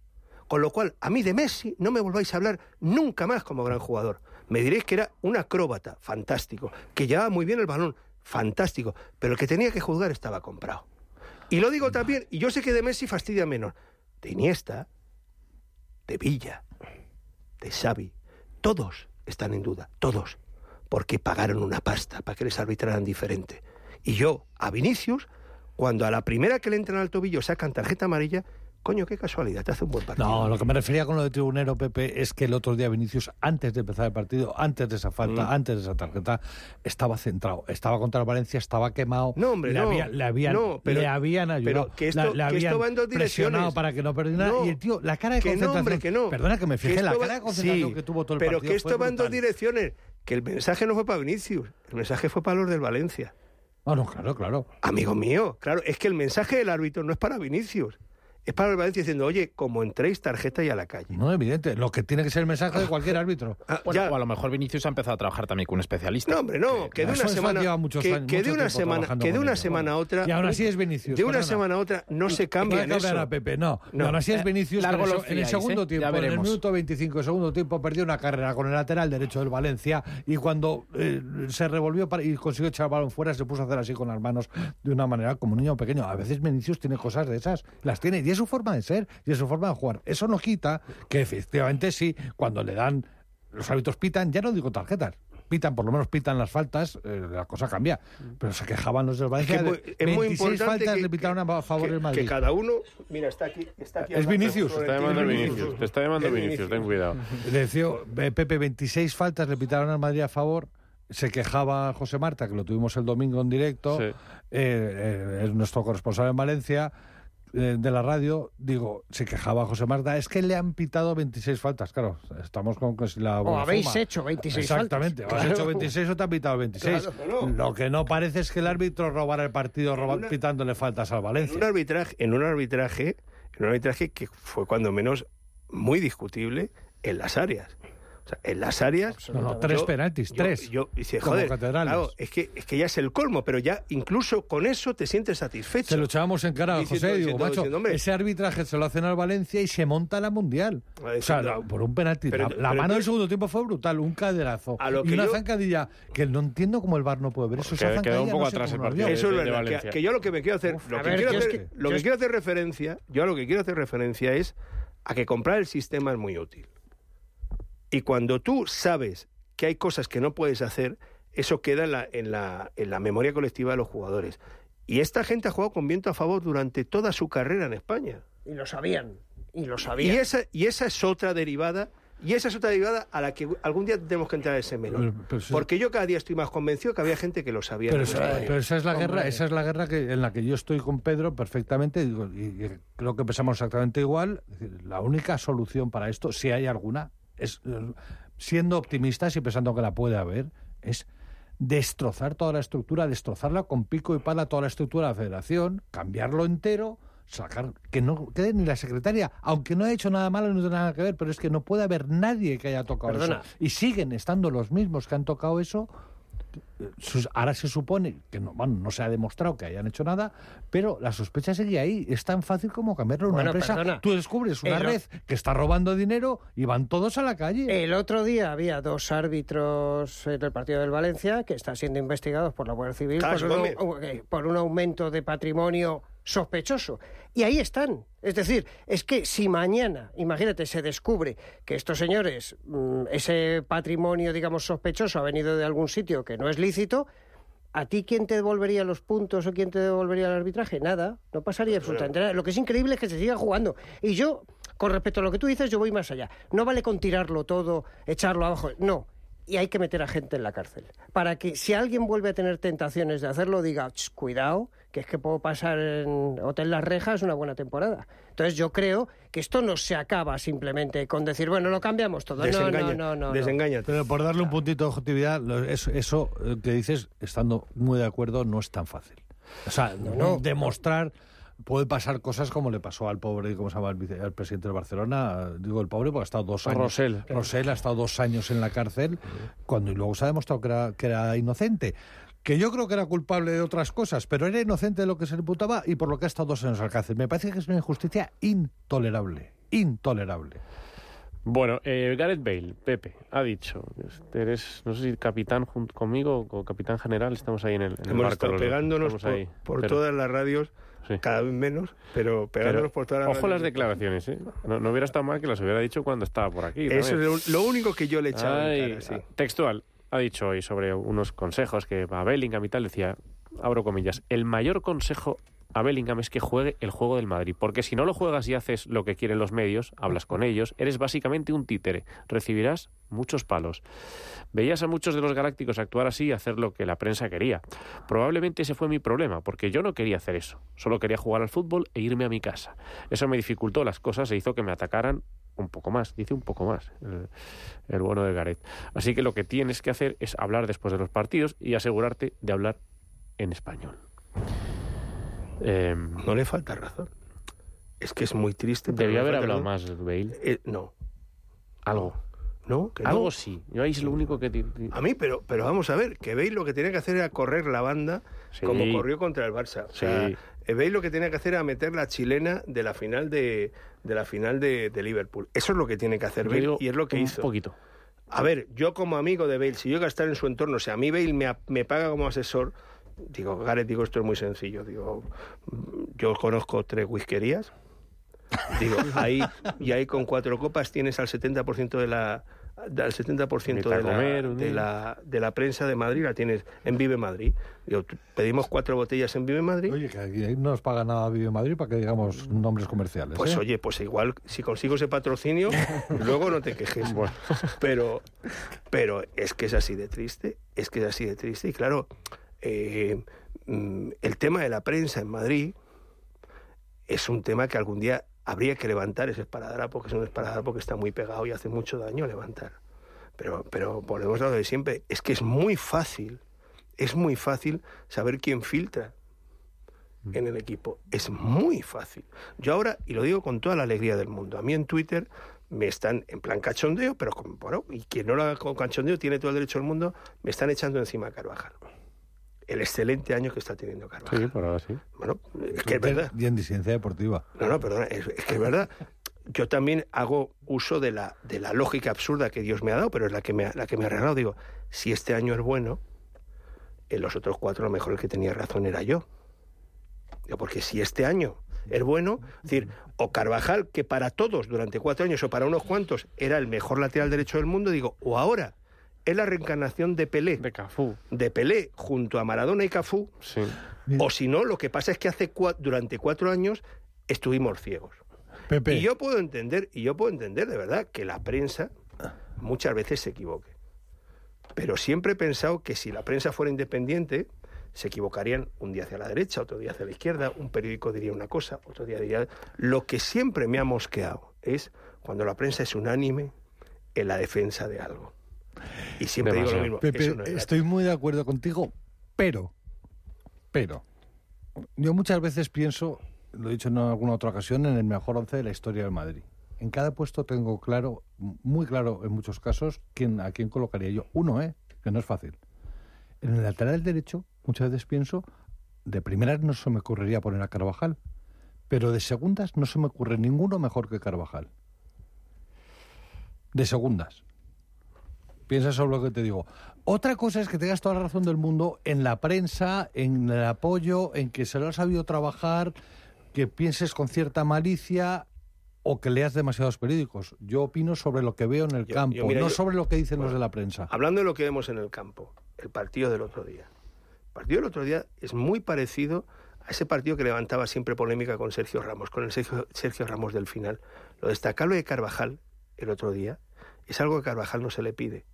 Con lo cual, a mí de Messi no me volváis a hablar nunca más como gran jugador. Me diréis que era un acróbata, fantástico, que llevaba muy bien el balón, fantástico, pero el que tenía que juzgar estaba comprado. Y lo digo también, y yo sé que de Messi fastidia menos, de Iniesta, de Villa, de Xavi, todos están en duda, todos, porque pagaron una pasta para que les arbitraran diferente. Y yo, a Vinicius, cuando a la primera que le entran al tobillo sacan tarjeta amarilla, coño, qué casualidad, te hace un buen partido. No, lo que me refería con lo de tribunero, Pepe, es que el otro día Vinicius, antes de empezar el partido, antes de esa falta, Mm. antes de esa tarjeta, estaba centrado. Estaba contra el Valencia, estaba quemado. No, hombre, le no. había- le, habían, No, pero- le habían ayudado. pero que esto- la- le que esto va en dos presionado direcciones. para que no perdiera. No, y el tío, la cara de que no, hombre, que no. Perdona que me fijé, Que la cara de concentración sí, que tuvo todo el pero partido. que esto va en dos direcciones. Que el mensaje no fue para Vinicius, el mensaje fue para los del Valencia. Ah, no, claro, claro. Amigo mío, claro, es que el mensaje del árbitro no es para Vinicius. Es para el Valencia diciendo, oye, como entréis, tarjeta y a la calle. No, evidente. Lo que tiene que ser el mensaje de cualquier árbitro. Ah, Bueno, ya- o a lo mejor Vinicius ha empezado a trabajar también con un especialista. No, hombre, no, que de una semana, que, años- que de una semana, que de una ello. semana a otra, Y aún así es Vinicius. de una semana a otra no se cambia No eso. a Pepe, no. No. Aún así es Eh, Vinicius. en, el, en segundo ¿eh? tiempo, Ya en el minuto 25, segundo tiempo, perdió una carrera con el lateral derecho del Valencia y cuando eh, se revolvió para- y consiguió echar el balón fuera, se puso a hacer así con las manos de una manera como un niño pequeño. A veces Vinicius tiene cosas de esas, las tiene, y es su forma de ser, y es su forma de jugar. Eso no quita que efectivamente sí, cuando le dan, los árbitros pitan, ya no digo tarjetas. Pitan, por lo menos pitan las faltas, eh, la cosa cambia. Pero se quejaban los del Es, Valencia. que de muy- es muy 26 importante faltas que, le pitaron a favor que- del Madrid. que cada uno, mira, está aquí, está aquí Es Vinicius. Te está llamando Vinicius, te está llamando Es Vinicius, ten cuidado. Le decía, eh, Pepe, 26 faltas le pitaron al Madrid a favor. Se quejaba José Marta, que lo tuvimos el domingo en directo, Sí. eh, eh, es nuestro corresponsal en Valencia, de la radio. Digo, se quejaba José Marta, es que le han pitado 26 faltas. Claro, estamos con que si la. O habéis hecho 26 Exactamente, faltas. o has Claro. hecho 26 o te han pitado 26. Claro, no. Lo que no parece es que el árbitro robara el partido roba- una- pitándole faltas al En Valencia. un arbitraje, en un arbitraje, en un arbitraje que fue cuando menos muy discutible en las áreas. O sea, en las áreas. No, no, tres yo- penaltis, yo- tres. Yo, dice, Como joder, catedrales. claro, es que, es que ya es el colmo, pero ya incluso con eso te sientes satisfecho. Se lo echábamos en cara a Diciendo- José, digo, diciendo- macho, diciendo, ese arbitraje se lo hacen al Valencia y se monta la Mundial. Ah, O sea, la- por un penalti. Pero- la la pero mano del segundo tiempo fue brutal, un caderazo. A lo y que una yo- zancadilla que no entiendo cómo el VAR no puede ver eso. Esa quedó un poco no atrás el partido. Eso es de- de verdad, que, Valencia. que yo lo que me quiero hacer, lo que ver, hacer, que- lo que quiero hacer referencia, yo a lo que quiero hacer referencia es a que comprar el sistema es muy útil. Y cuando tú sabes que hay cosas que no puedes hacer, eso queda en la, en la, en la memoria colectiva de los jugadores. Y esta gente ha jugado con viento a favor durante toda su carrera en España. Y lo sabían. Y lo Y sabían. esa, y esa es otra derivada, y esa es otra derivada a la que algún día tenemos que entrar a ese melón. Pero- pero eso- Porque yo cada día estoy más convencido que había gente que lo sabía. Pero en esa, España. pero esa es la Hombre. guerra, esa es la guerra que, en la que yo estoy con Pedro perfectamente digo, y, y creo que pensamos exactamente igual. Es decir, La única solución para esto, si hay alguna, es eh, siendo optimistas y pensando que la puede haber, es destrozar toda la estructura, destrozarla con pico y pala toda la estructura de la federación, cambiarlo entero, sacar que no quede ni la secretaria, aunque no ha hecho nada malo no tiene nada que ver, pero es que no puede haber nadie que haya tocado Perdona. eso. Y siguen estando los mismos que han tocado eso sus- ahora se supone que no, bueno, no se ha demostrado que hayan hecho nada, pero la sospecha sigue ahí. Es tan fácil como cambiarlo en una Bueno, empresa. perdona. Tú descubres una o- red que está robando dinero y van todos a la calle. El otro día había dos árbitros eh, del partido del Valencia que están siendo investigados por la Guardia Civil por un, eh, por un aumento de patrimonio sospechoso. Y ahí están. Es decir, es que si mañana, imagínate, se descubre que estos señores, mm, ese patrimonio, digamos, sospechoso ha venido de algún sitio que no es lícito, ¿A ti quién te devolvería los puntos o quién te devolvería el arbitraje? Nada, no pasaría absolutamente nada. Lo que es increíble es que se siga jugando. Y yo, con respecto a lo que tú dices, yo voy más allá. No vale con tirarlo todo, echarlo abajo. No. Y hay que meter a gente en la cárcel. Para que si alguien vuelve a tener tentaciones de hacerlo, diga, "Ch, cuidado, que es que puedo pasar en Hotel Las Rejas una buena temporada. Entonces yo creo que esto no se acaba simplemente con decir, bueno, lo cambiamos todo. No, no, Desengaña- no, no. no. desengáñate. Pero por darle un puntito de objetividad, lo- eso, eso eh, que dices, estando muy de acuerdo, no es tan fácil. O sea, no. demostrar puede pasar cosas como le pasó al pobre, ¿cómo se llama el, vice- al presidente de Barcelona? Digo el pobre porque ha estado dos años. Rosell. Rosell ha estado dos años en la cárcel cuando y luego se ha demostrado que era, que era inocente. Que yo creo que era culpable de otras cosas, pero era inocente de lo que se le imputaba y por lo que ha estado dos años en la cárcel. Me parece que es una injusticia intolerable. Intolerable. Bueno, eh, Gareth Bale, Pepe, ha dicho, eres, no sé si capitán junto conmigo o capitán general, estamos ahí en el, en el estado pegándonos por, ahí, por pero- todas las radios, sí. cada vez menos, pero pegándonos Pero, por todas las ojo radios. las declaraciones, ¿eh? No, no hubiera estado mal que las hubiera dicho cuando estaba por aquí. Eso también. es lo, lo único que yo le he echado en Ay, cara, sí. Textual, ha dicho hoy sobre unos consejos que a Bellingham y tal decía, abro comillas, el mayor consejo a Bellingham es que juegue el juego del Madrid, porque si no lo juegas y haces lo que quieren los medios, hablas con ellos, eres básicamente un títere, recibirás muchos palos. Veías a muchos de los galácticos actuar así y hacer lo que la prensa quería. Probablemente ese fue mi problema, porque yo no quería hacer eso, solo quería jugar al fútbol e irme a mi casa. Eso me dificultó las cosas e hizo que me atacaran un poco más, dice un poco más el, el bueno de Gareth. Así que lo que tienes que hacer es hablar después de los partidos y asegurarte de hablar en español. Em, No le falta razón. Es que es muy triste. pero debía haber hablado razón. más Bale. Eh, no, Algo. no, que no. Algo sí. Yo ahí es lo único que... A mí, pero, pero vamos a ver, que Bale lo que tenía que hacer era correr la banda Sí. como corrió contra el Barça. O sea, Sí. Eh, Bale lo que tenía que hacer era meter la chilena de la final de, de la final de, de Liverpool. Eso es lo que tiene que hacer Bale y es lo que un hizo. poquito. A ver, yo como amigo de Bale, si yo estar en su entorno, o sea, a mí Bale me, me paga como asesor, digo, Gareth, digo, esto es muy sencillo. Digo, mm, yo conozco tres whiskerías. Digo, ahí, y ahí con cuatro copas tienes al 70% de la al 70% Invita a de la, comer de, la, de la prensa de Madrid la tienes en Vive Madrid. Pedimos cuatro botellas en Vive Madrid. Oye, que aquí no nos paga nada Vive Madrid para que digamos nombres comerciales. Pues ¿eh? oye, pues igual si consigo ese patrocinio, [laughs] luego no te quejes. Pero, pero es que es así de triste, es que es así de triste. Y claro, eh, mm, el tema de la prensa en Madrid es un tema que algún día habría que levantar ese esparadrapo, que es un esparadrapo que está muy pegado y hace mucho daño levantar. Pero, pero volvemos lo de siempre, es que es muy fácil, es muy fácil saber quién filtra en el equipo. Es muy fácil. Yo ahora, y lo digo con toda la alegría del mundo, a mí en Twitter me están en plan cachondeo, pero con, y quien no lo haga con cachondeo tiene todo el derecho del mundo, me están echando encima a Carvajal. El excelente año que está teniendo Carvajal. Sí, por ahora sí. Bueno, es que es verdad. Y en disidencia deportiva. No, no, perdona, es, es que es verdad. Yo también hago uso de la, de la lógica absurda que Dios me ha dado, pero es la que me ha, la que me ha regalado. Digo, si este año es bueno, en los otros cuatro lo mejor el que tenía razón era yo. Digo, porque si este año es bueno, es decir, o Carvajal, que para todos durante cuatro años o para unos cuantos era el mejor lateral derecho del mundo, digo, o ahora es la reencarnación de Pelé, De Cafú. de Pelé junto a Maradona y Cafú, Sí. o si no, lo que pasa es que hace cua- durante cuatro años estuvimos ciegos. Pepe, Y yo puedo entender, y yo puedo entender de verdad que la prensa muchas veces se equivoque. Pero siempre he pensado que si la prensa fuera independiente, se equivocarían un día hacia la derecha, otro día hacia la izquierda, un periódico diría una cosa, otro día diría... Lo que siempre me ha mosqueado es cuando la prensa es unánime en la defensa de algo. Y siempre digo lo mismo. Pepe, no es estoy muy de acuerdo contigo, pero, pero, yo muchas veces pienso, lo he dicho en alguna otra ocasión, en el mejor once de la historia del Madrid. En cada puesto tengo claro, muy claro en muchos casos, quién, a quién colocaría yo. Uno, ¿eh? Que no es fácil. En el lateral derecho, muchas veces pienso, de primeras no se me ocurriría poner a Carvajal, pero de segundas no se me ocurre ninguno mejor que Carvajal. De segundas. Piensa sobre lo que te digo. Otra cosa es que tengas toda la razón del mundo en la prensa, en el apoyo, en que se lo has sabido trabajar, que pienses con cierta malicia o que leas demasiados periódicos. Yo opino sobre lo que veo en el Yo- campo, yo, mira, no yo- sobre lo que dicen los de la prensa. Hablando de lo que vemos en el campo, el partido del otro día. El partido del otro día es muy parecido a ese partido que levantaba siempre polémica con Sergio Ramos, con el Sergio, Sergio Ramos del final. Lo destacable de Carvajal el otro día es algo que a Carvajal no se le pide.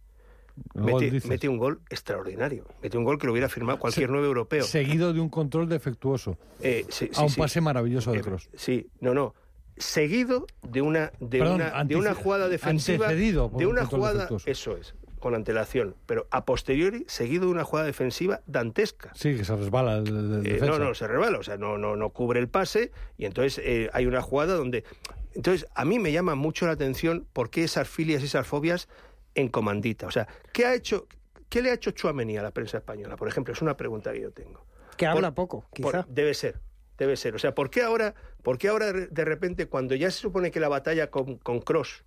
Gol, Mete, un gol extraordinario. Mete un gol que lo hubiera firmado cualquier nueve europeo. Seguido de un control defectuoso. Eh, sí, a un sí. pase maravilloso de Eh, Kroos. sí, no, no. Seguido de una de Perdón, una de una jugada defensiva por de un una jugada defectuoso. eso es, con antelación, pero a posteriori seguido de una jugada defensiva dantesca. Sí, que se resbala el, el Eh, no, no, se rebala, o sea, no, no, no cubre el pase y entonces eh, hay una jugada donde... Entonces, a mí me llama mucho la atención por qué esas filias y esas fobias en comandita. O sea, ¿qué ha hecho, qué le ha hecho Chuamení a la prensa española? Por ejemplo, es una pregunta que yo tengo. Que habla Por- poco, por- quizá. debe ser, debe ser. O sea, ¿por qué ahora, por qué ahora de repente, cuando ya se supone que la batalla con, con Cross,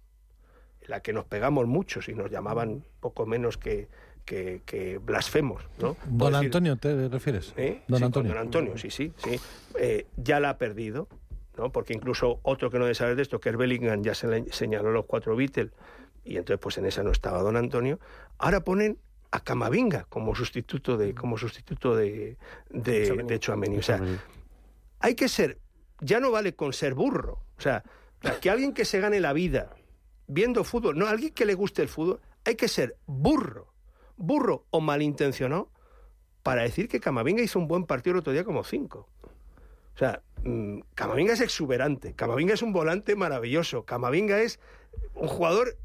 en la que nos pegamos muchos y nos llamaban poco menos que, que, que blasfemos, ¿no? Don decir- Antonio, ¿te refieres? ¿Eh? Don Sí, Antonio. Don Antonio, sí, sí, sí. Eh, ya la ha perdido, ¿no? Porque incluso otro que no debe saber de esto, que es Bellingham, ya se le señaló los cuatro Beatles, y entonces pues en esa no estaba Don Antonio. Ahora ponen a Camavinga como sustituto de, como sustituto de, de, de Tchouaméni. O sea, hay que ser, ya no vale con ser burro. O sea, o sea, que alguien que se gane la vida viendo fútbol, no, alguien que le guste el fútbol, hay que ser burro, burro o malintencionado para decir que Camavinga hizo un buen partido el otro día como cinco. O sea, mm, Camavinga es exuberante, Camavinga es un volante maravilloso, Camavinga es un jugador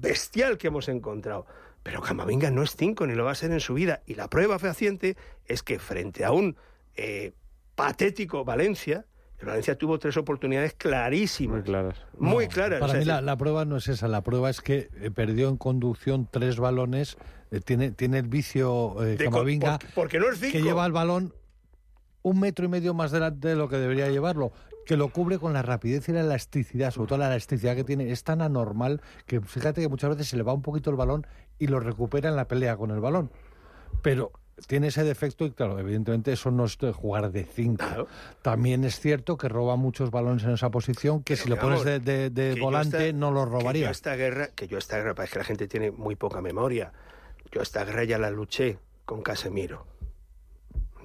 bestial que hemos encontrado. Pero Camavinga no es cinco ni lo va a ser en su vida. Y la prueba fehaciente es que frente a un eh, patético Valencia, el Valencia tuvo tres oportunidades clarísimas. Muy claras. Muy No, claras. Para mí la, la prueba no es esa, la prueba es que eh, perdió en conducción tres balones, eh, tiene, tiene el vicio eh, Camavinga, por- porque no es cinco. que lleva el balón un metro y medio más delante de lo que debería llevarlo, que lo cubre con la rapidez y la elasticidad, sobre todo la elasticidad que tiene, es tan anormal que fíjate que muchas veces se le va un poquito el balón y lo recupera en la pelea con el balón. Pero tiene ese defecto y claro, evidentemente eso no es de jugar de cinco. Claro. También es cierto que roba muchos balones en esa posición que Pero si lo que pones de, de- que volante esta- no lo Que robaría. yo esta guerra, que yo esta guerra, parece que la gente tiene muy poca memoria. Yo esta guerra ya la luché con Casemiro.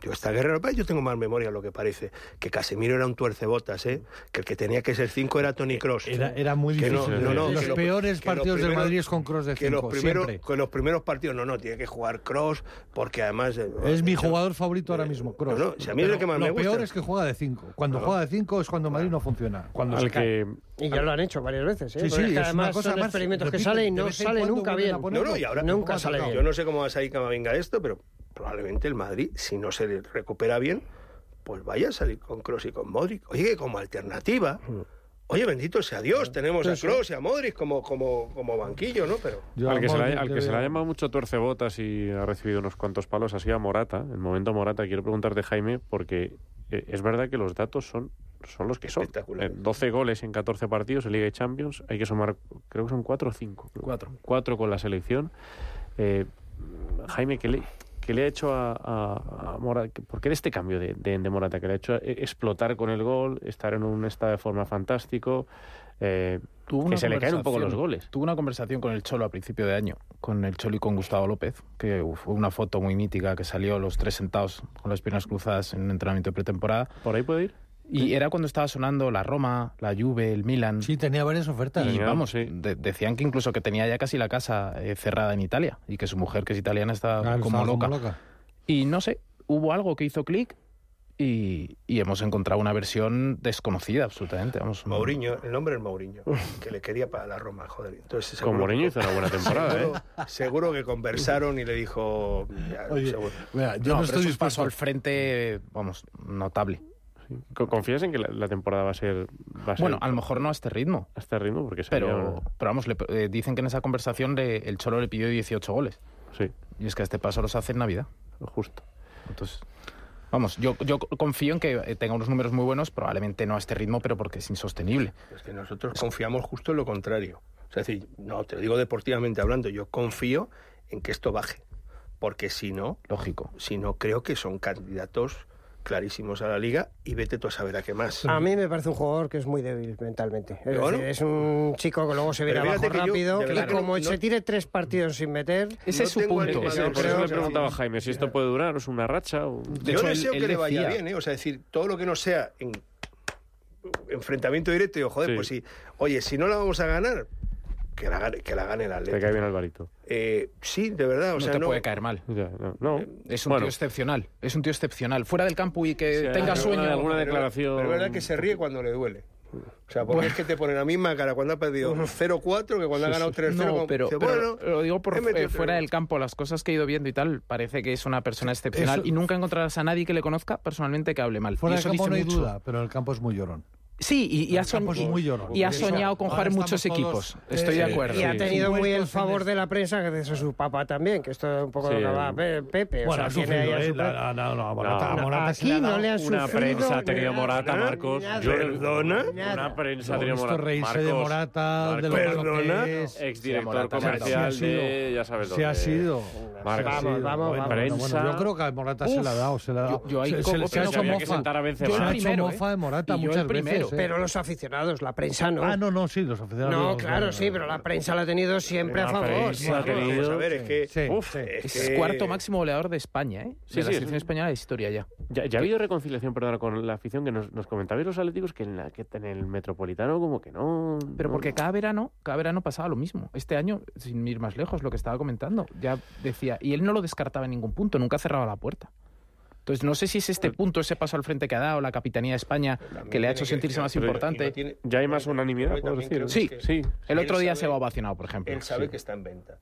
Yo esta guerra, yo tengo más memoria lo que parece. Que Casemiro era un tuercebotas, ¿eh? Que el que tenía que ser cinco era Tony Cross. Era, era muy Que no, difícil. no, no, los que lo- peores que partidos del Madrid es con cross de que los cinco, primeros, siempre. que los primeros partidos, no, no, tiene que jugar Cross, porque además... eh, Es mi jugador favorito ahora mismo, Kroos. no, no, si a mí es el Pero que más lo me gusta. peor es que juega de 5. Cuando juega de 5 es cuando Madrid no funciona. Cuando Al se cae. que Y ya lo han hecho varias veces, ¿eh? Sí, sí, es que es una además cosa son más, experimentos que salen y no sale nunca bien. No, no, y ahora Nunca ¿cómo sale bien. Yo no sé cómo va a salir Camavinga de esto, pero probablemente el Madrid, si no se recupera bien, pues vaya a salir con Kroos y con Modric. Oye, que como alternativa, oye, bendito sea Dios, tenemos a. Kroos y a Modric como, como, como banquillo, ¿no? Pero Yo al que, se, le, ha- al le que se le ha veo- llamado mucho tuercebotas y ha recibido unos cuantos palos ha sido a Morata. El momento Morata, quiero preguntarte, Jaime, porque eh, es verdad que los datos son, son los que son. Espectaculares. Eh, 12 goles en 14 partidos en Liga de Champions. Hay que sumar, creo que son 4 o 5. Cuatro. 4 con la selección. Eh, Jaime, ¿qué le, qué le ha hecho a, a- a Morata? ¿Por qué este cambio de, de- de Morata? Que le ha hecho eh, explotar con el gol, estar en un estado de forma fantástico. eh, que se le caen un poco los goles. Tuve una conversación con el Cholo a principio de año, con el Cholo y con Gustavo López, que fue una foto muy mítica que salió los tres sentados con las piernas cruzadas en un entrenamiento de pretemporada. ¿Por ahí puede ir? Y era cuando estaba sonando la Roma, la Juve, el Milan. Sí, tenía varias ofertas. Y Tenía, vamos, sí. de- decían que incluso que tenía ya casi la casa eh, cerrada en Italia y que su mujer, que es italiana, estaba Claro, como, estaba loca. Y no sé, hubo algo que hizo clic y, y hemos encontrado una versión desconocida absolutamente. Vamos, Mourinho, el nombre es Mourinho, [laughs] que le quería para la Roma, joder. Entonces, Con seguro- Mourinho hizo una buena [laughs] temporada, ¿eh? seguro, seguro que conversaron y le dijo... ya, Oye, seguro. mira, yo no, estoy es un dispuesto. paso al frente, vamos, notable. Co- ¿Confías en que la, la temporada va a ser, va a ser Bueno, a lo mejor no a este ritmo, a este ritmo? Porque pero, pero vamos, le- eh, dicen que en esa conversación le- el Cholo le pidió 18 goles. Sí, Y es que a este paso los hace en Navidad. justo. Entonces, vamos, yo, yo confío en que eh, tenga unos números muy buenos, probablemente no a este ritmo, pero porque es insostenible. Es que nosotros confiamos justo en lo contrario. O sea, es decir, no, te lo digo deportivamente hablando, yo confío en que esto baje. Porque si no, Lógico. si no creo que son candidatos clarísimos a la liga y vete tú a saber a qué más. A mí me parece un jugador que es muy débil mentalmente. Es, Pero decir, bueno. es un chico que luego se viene abajo yo, rápido y como no- se tire tres partidos sin meter... Ese No es su punto. Ese- por eso le preguntaba a Jaime si esto puede durar, o es una racha. O... De yo hecho, él- deseo él que le vaya decía- bien, ¿eh? O sea, decir, todo lo que no sea en enfrentamiento directo, y joder, Sí. pues sí. Oye, si no la vamos a ganar, que la gane, que la gane el Te Atlético. cae bien Alvarito. Eh, sí, de verdad, o no sea, te no. puede caer mal. Ya, no, no. Es un Bueno, tío excepcional. Es un tío excepcional. Fuera del campo y que Sí, tenga alguna- sueño. alguna Pero- declaración- Pero es verdad que se ríe cuando le duele. O sea, porque es que te pone la misma cara cuando ha perdido 0-4 que cuando ha ganado 3-0. No, pero, dice, pero bueno, lo digo por eh, fuera del campo, las cosas que he ido viendo y tal, parece que es una persona excepcional Eso- y nunca encontrarás a nadie que le conozca personalmente que hable mal. Fuera y del eso campo dice no hay mucho. duda, pero el campo es muy llorón. Sí, y, y ha, soñ- muy y ha soñado con jugar muchos todos, equipos. eh, Estoy de sí, acuerdo. Y ha Sí. tenido muy el favor de la prensa, que es su papá también, que esto es un poco Sí, lo que va Pepe. o Bueno, ha sea, tiene ahí sufrido, a ¿eh? su La- la- no, no, a Morata, No, a Morata aquí le ha no dado. le han Una sufrido prensa ha tenido Morata, Marcos. nada, ¿Perdona? nada. Una prensa ha tenido Morata. reírse de Morata, de Marcos, Perdona. que es. Exdirector comercial sí ha de... Ya sabes dónde. ha. Se ha Vamos, sido. vamos, Bueno, vamos. Prensa. yo creo que a Morata se le ha dado, se le ha dado. Yo- ahí se, ha hecho mofa. a. Se ha hecho mofa ¿eh? de Morata yo muchas veces. Pero los aficionados, la prensa no. Ah, no, no, sí, los aficionados. No, claro, sí, pero la prensa la ha tenido siempre a favor. prensa ha claro. tenido- Vamos a ver, es que... Sí, Uf, sí. es Es que- cuarto máximo goleador de España, ¿eh? Sí, de la selección sí. española de historia ya. Ya, ya ha habido reconciliación, perdona, con la afición que nos, nos comentabais los atléticos que en, la, que en el Metropolitano como que no... Pero no- porque cada verano, cada verano pasaba lo mismo. Este año, sin ir más lejos, lo que estaba comentando, ya decía, y él no lo descartaba en ningún punto, nunca cerraba la puerta. Entonces, no sé si es este punto, ese paso al frente que ha dado la Capitanía de España, que le ha hecho sentirse más importante. Ya hay más unanimidad, puedo decir. Sí, sí. El otro día se va ovacionado, por ejemplo. Él sabe Sí. que está en venta.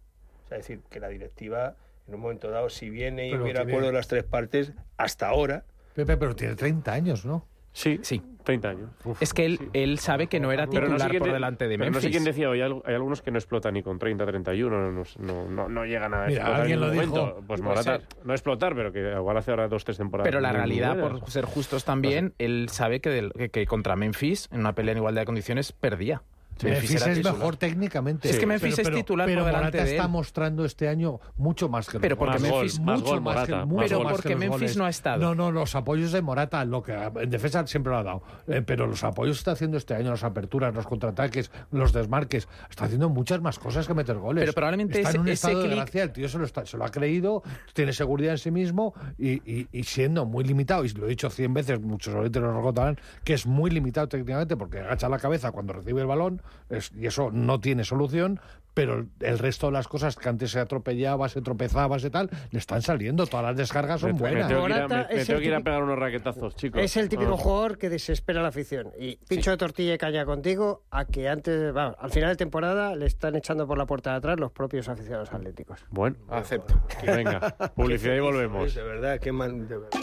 O sea, es decir, que la directiva, en un momento dado, si viene y Pero hubiera acuerdo de las tres partes, hasta ahora, Pepe, pero tiene 30 años, ¿no? Sí, Sí. 30 años. Es que él, él sabe que no era Pero titular no sé quién por de- delante de pero Memphis. no sé quién decía hoy, hay hay algunos que no explotan ni con 30, 31, no, no, no, no llegan a Mira, explotar alguien en lo dijo, momento. Pues Morata, no explotar, pero que igual hace ahora dos, tres temporadas. Pero la realidad, por ser justos también, él sabe que, del- que- que contra Memphis, en una pelea en igualdad de condiciones, perdía. Memphis es titular. mejor técnicamente. Es que Memphis es titular pero por delante Morata de está mostrando este año mucho más que Pero porque. Memphis- mucho más Pero porque Memphis no ha estado. No, no, los apoyos de Morata, lo que en defensa siempre lo ha dado. Eh, pero los apoyos que está haciendo este año, las aperturas, los contraataques, los desmarques, está haciendo muchas más cosas que meter goles. Pero probablemente está en ese- un ese estado de gracia, el tío se lo, está- se lo ha creído, tiene seguridad en sí mismo y, y- y siendo muy limitado, y lo he dicho 100 veces, muchos oyentes lo recordarán, que es muy limitado técnicamente porque agacha la cabeza cuando recibe el balón es- y eso no tiene solución, pero el resto de las cosas que antes se atropellaba, se tropezaba, se tal, le están saliendo. Todas las descargas son me buenas. tengo que ir a, Morata me- tengo que ir a típico- pegar unos raquetazos, chicos. Es el típico Vamos. jugador que desespera a la afición. Y pincho de tortilla y caña contigo a que antes, vamos, al final de temporada le están echando por la puerta de atrás los propios aficionados atléticos. Bueno, Acepto. venga, publicidad y volvemos. de verdad, qué man... de verdad.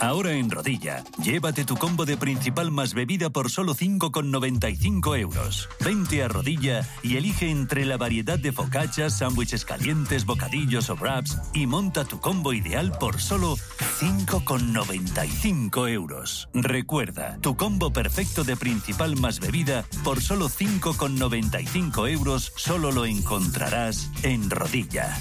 Ahora en Rodilla, llévate tu combo de principal más bebida por solo 5,95 euros. Vente a Rodilla y elige entre la variedad de focachas, sándwiches calientes, bocadillos o wraps y monta tu combo ideal por solo 5,95 euros. Recuerda, tu combo perfecto de principal más bebida por solo 5,95 euros solo lo encontrarás en Rodilla.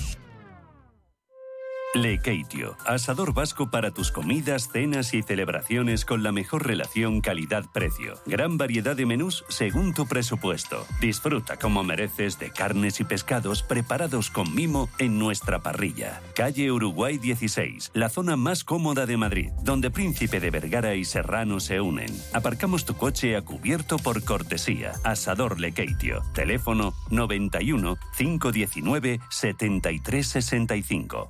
Lekeitio, asador vasco para tus comidas, cenas y celebraciones con la mejor relación calidad-precio. Gran variedad de menús según tu presupuesto. Disfruta como mereces de carnes y pescados preparados con mimo en nuestra parrilla. Calle Uruguay 16, la zona más cómoda de Madrid, donde Príncipe de Vergara y Serrano se unen. Aparcamos tu coche a cubierto por cortesía. Asador Lekeitio. Teléfono 91 519 7365.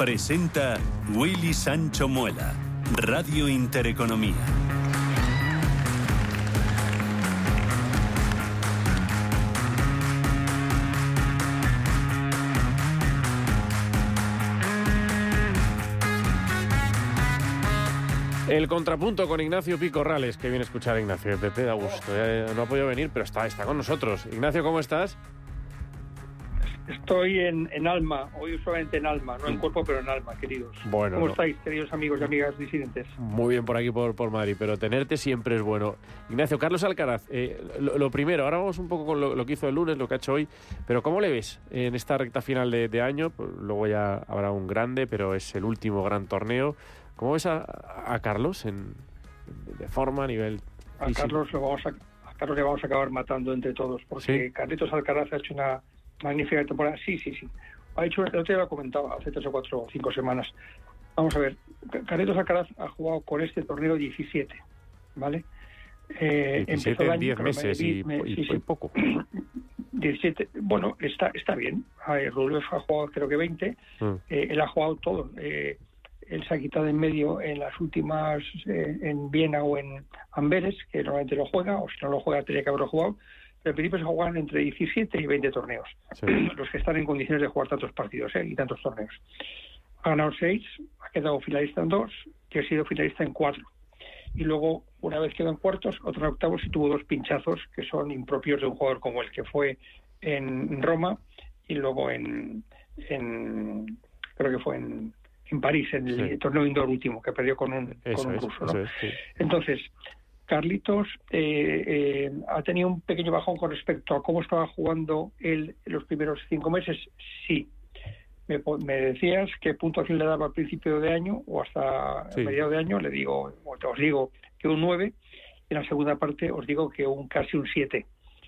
Presenta Willy Sancho Muela. Radio Intereconomía. El contrapunto con Ignacio Picorrales, que viene a escuchar a Ignacio. Pepe da gusto. no ha podido venir, pero está, está con nosotros. Ignacio, ¿cómo estás? Estoy en, en alma, hoy solamente en alma, no en cuerpo, pero en alma, queridos. Bueno, ¿Cómo no. estáis, queridos amigos y amigas disidentes? Muy bien por aquí, por, por Madrid, pero tenerte siempre es bueno. Ignacio, Carlos Alcaraz, eh, lo, lo primero, ahora vamos un poco con lo, lo que hizo el lunes, lo que ha hecho hoy, pero ¿cómo le ves en esta recta final de, de año? Pues luego ya habrá un grande, pero es el último gran torneo. ¿Cómo ves a, a Carlos en, de forma, a nivel A? Carlos, lo vamos a, a Carlos le vamos a acabar matando entre todos, porque Sí. Carlitos Alcaraz ha hecho una magnífica temporada. Sí, sí, sí. Ha hecho, el otro día lo comentaba, hace tres o cuatro o cinco semanas. Vamos a ver, Ca- Carlitos Alcaraz ha jugado con este torneo 17, ¿vale? Eh, 17 empezó el en año 10 con meses y, me- y- sí, y poco. [clears throat] 17, bueno, está, está bien. Rublev ha jugado creo que 20. Mm. Eh, él ha jugado todo. Eh, él se ha quitado en medio en las últimas, eh, en Viena o en Amberes, que normalmente lo juega, o si no lo juega, tendría que haberlo jugado. En principio se juegan entre 17 y 20 torneos, Sí. [clears throat] los que están en condiciones de jugar tantos partidos eh, y tantos torneos. Ha ganado 6, ha quedado finalista en 2 y ha sido finalista en 4. Y luego, una vez quedó en cuartos, otro en octavos y tuvo dos pinchazos que son impropios de un jugador como el que fue en Roma y luego en, en creo que fue en, en París, en el Sí. torneo indoor último, que perdió con un, Eso con un ruso. ¿no? es, sí. Entonces, Carlitos eh, eh, ha tenido un pequeño bajón con respecto a cómo estaba jugando él los primeros cinco meses, sí. me, decías qué puntuación le daba al principio de año o hasta Sí. mediados de año, le digo, os digo que un 9, y en la segunda parte os digo que un casi un 7,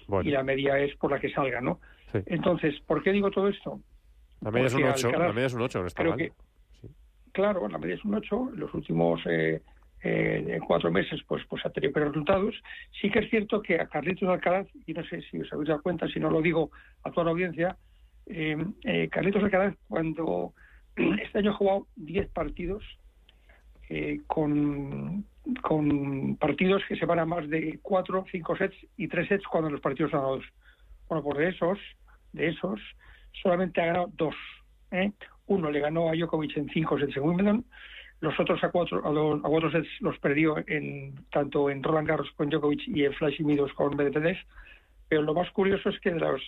Bueno, y la media es por la que salga, ¿no? Sí. Entonces, ¿por qué digo todo esto? la media es un porque 8, Alcaraz- la media es un 8, no está creo mal. que, claro, la media es un 8, en los últimos eh, eh, cuatro meses pues, pues ha tenido buenos resultados. Sí que es cierto que a Carlitos Alcaraz, y no sé si os habéis dado cuenta, si no lo digo a toda la audiencia, eh, eh, Carlitos Alcaraz cuando [clears throat] este año ha jugado 10 partidos eh, con, partidos que se van a más de 4, 5 sets y 3 sets cuando los partidos son. Bueno, pues de esos, de esos, solamente ha ganado dos. ¿eh? Uno le ganó a Djokovic en 5 sets en Wimbledon, los otros a cuatro, a, dos- a cuatro sets los perdió en, tanto en Roland Garros con Djokovic y en Flash Meadows con Medvedev. Pero lo más curioso es que de los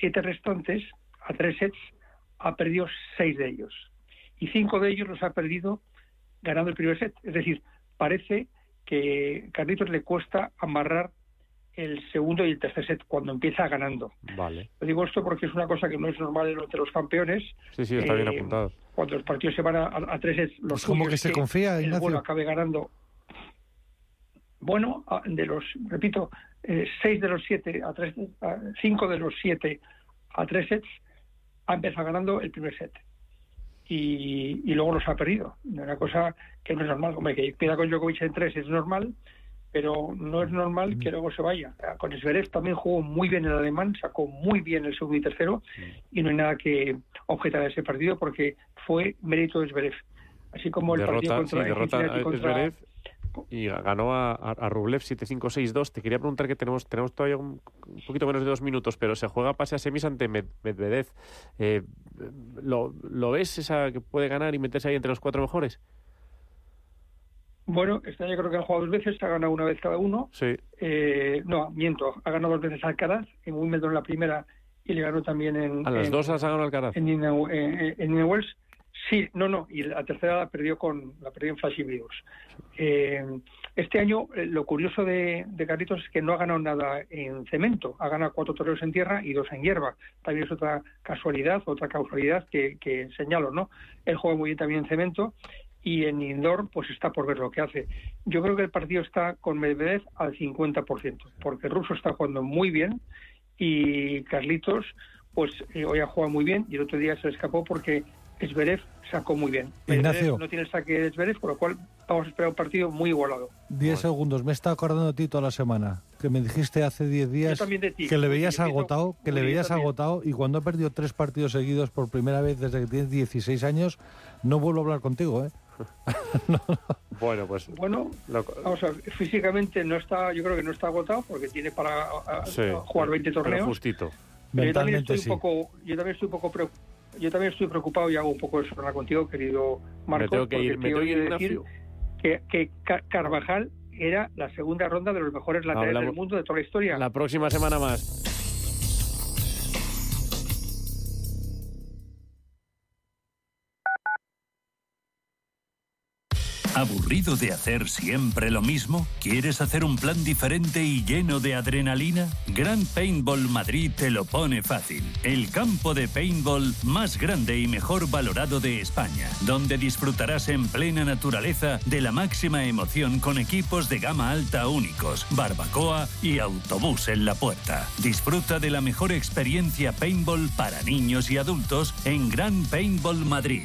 siete restantes, a tres sets, ha perdido seis de ellos. Y cinco de ellos los ha perdido ganando el primer set. Es decir, parece que Carlitos le cuesta amarrar el segundo y el tercer set cuando empieza ganando. Vale. Lo digo esto porque es una cosa que no es normal entre los campeones. Sí, sí, está bien Eh, apuntado. Cuando los partidos se van a, a- a tres sets, los Pues como que se confía, el Ignacio. bueno acabe ganando. Bueno, a- de los, repito, eh, seis de los siete a tres, a- cinco de los siete a tres sets ha empezado ganando el primer set y, y luego los ha perdido. Una cosa que no es normal. Hombre, que pierda con Djokovic en tres es normal, pero no es normal que luego se vaya. Con Zverev también jugó muy bien el alemán, sacó muy bien el segundo y tercero y no hay nada que objetar a ese partido porque fue mérito de Zverev. Así como el partido Derrota, sí, contra, derrota a contra- Zverev y ganó a, Rublev 7-5-6-2. Te quería preguntar que tenemos, tenemos todavía un, un poquito menos de dos minutos, pero se juega pase a semis ante Med- Medvedev. Eh, ¿lo, ¿Lo ves esa que puede ganar y meterse ahí entre los cuatro mejores? Bueno, este año creo que han jugado dos veces, ha ganado una vez cada uno. Sí. Eh, no, miento, ha ganado dos veces Alcaraz, en Wimbledon la primera y le ganó también en, A las en- dos las ha ganado Alcaraz. en en Wells. Sí, no, no, y la tercera la perdió con la perdió en Flashy Videos. Eh, este año eh, lo curioso de, de Carlitos es que no ha ganado nada en cemento, ha ganado cuatro toreros en tierra y dos en hierba. También es otra casualidad, otra causalidad que, que señalo, ¿no? Él juega muy bien también en cemento y en indoor pues está por ver lo que hace. Yo creo que el partido está con Medvedev al 50%, porque el ruso está jugando muy bien y Carlitos pues eh, hoy ha jugado muy bien y el otro día se le escapó porque Zverev sacó muy bien. Ignacio. No tiene el saque de Zverev, por lo cual vamos a esperar un partido muy igualado. Diez segundos. Me está acordando de ti toda la semana. Que me dijiste hace 10 días ti. que le veías agotado, que le veías también. agotado y cuando ha perdido tres partidos seguidos por primera vez desde que tienes 16 años, no vuelvo a hablar contigo, ¿eh? [laughs] Bueno, pues Bueno, lo- vamos a ver, físicamente no está, yo creo que no está agotado porque tiene para a- a- sí, jugar 20 pero torneos. justito. Pero yo también Mentalmente estoy sí. un poco, yo también estoy un poco preo- yo también estoy preocupado y hago un poco de sorna contigo, querido Marcos, me tengo que porque ir, me tengo que ir, decir que, que Ca- Carvajal era la segunda ronda de los mejores laterales Hablamos- del mundo de toda la historia. La próxima semana más. ¿Aburrido de hacer siempre lo mismo? ¿Quieres hacer un plan diferente y lleno de adrenalina? Gran Paintball Madrid te lo pone fácil. El campo de paintball más grande y mejor valorado de España, donde disfrutarás en plena naturaleza de la máxima emoción con equipos de gama alta únicos, barbacoa y autobús en la puerta. Disfruta de la mejor experiencia paintball para niños y adultos en Gran Paintball Madrid.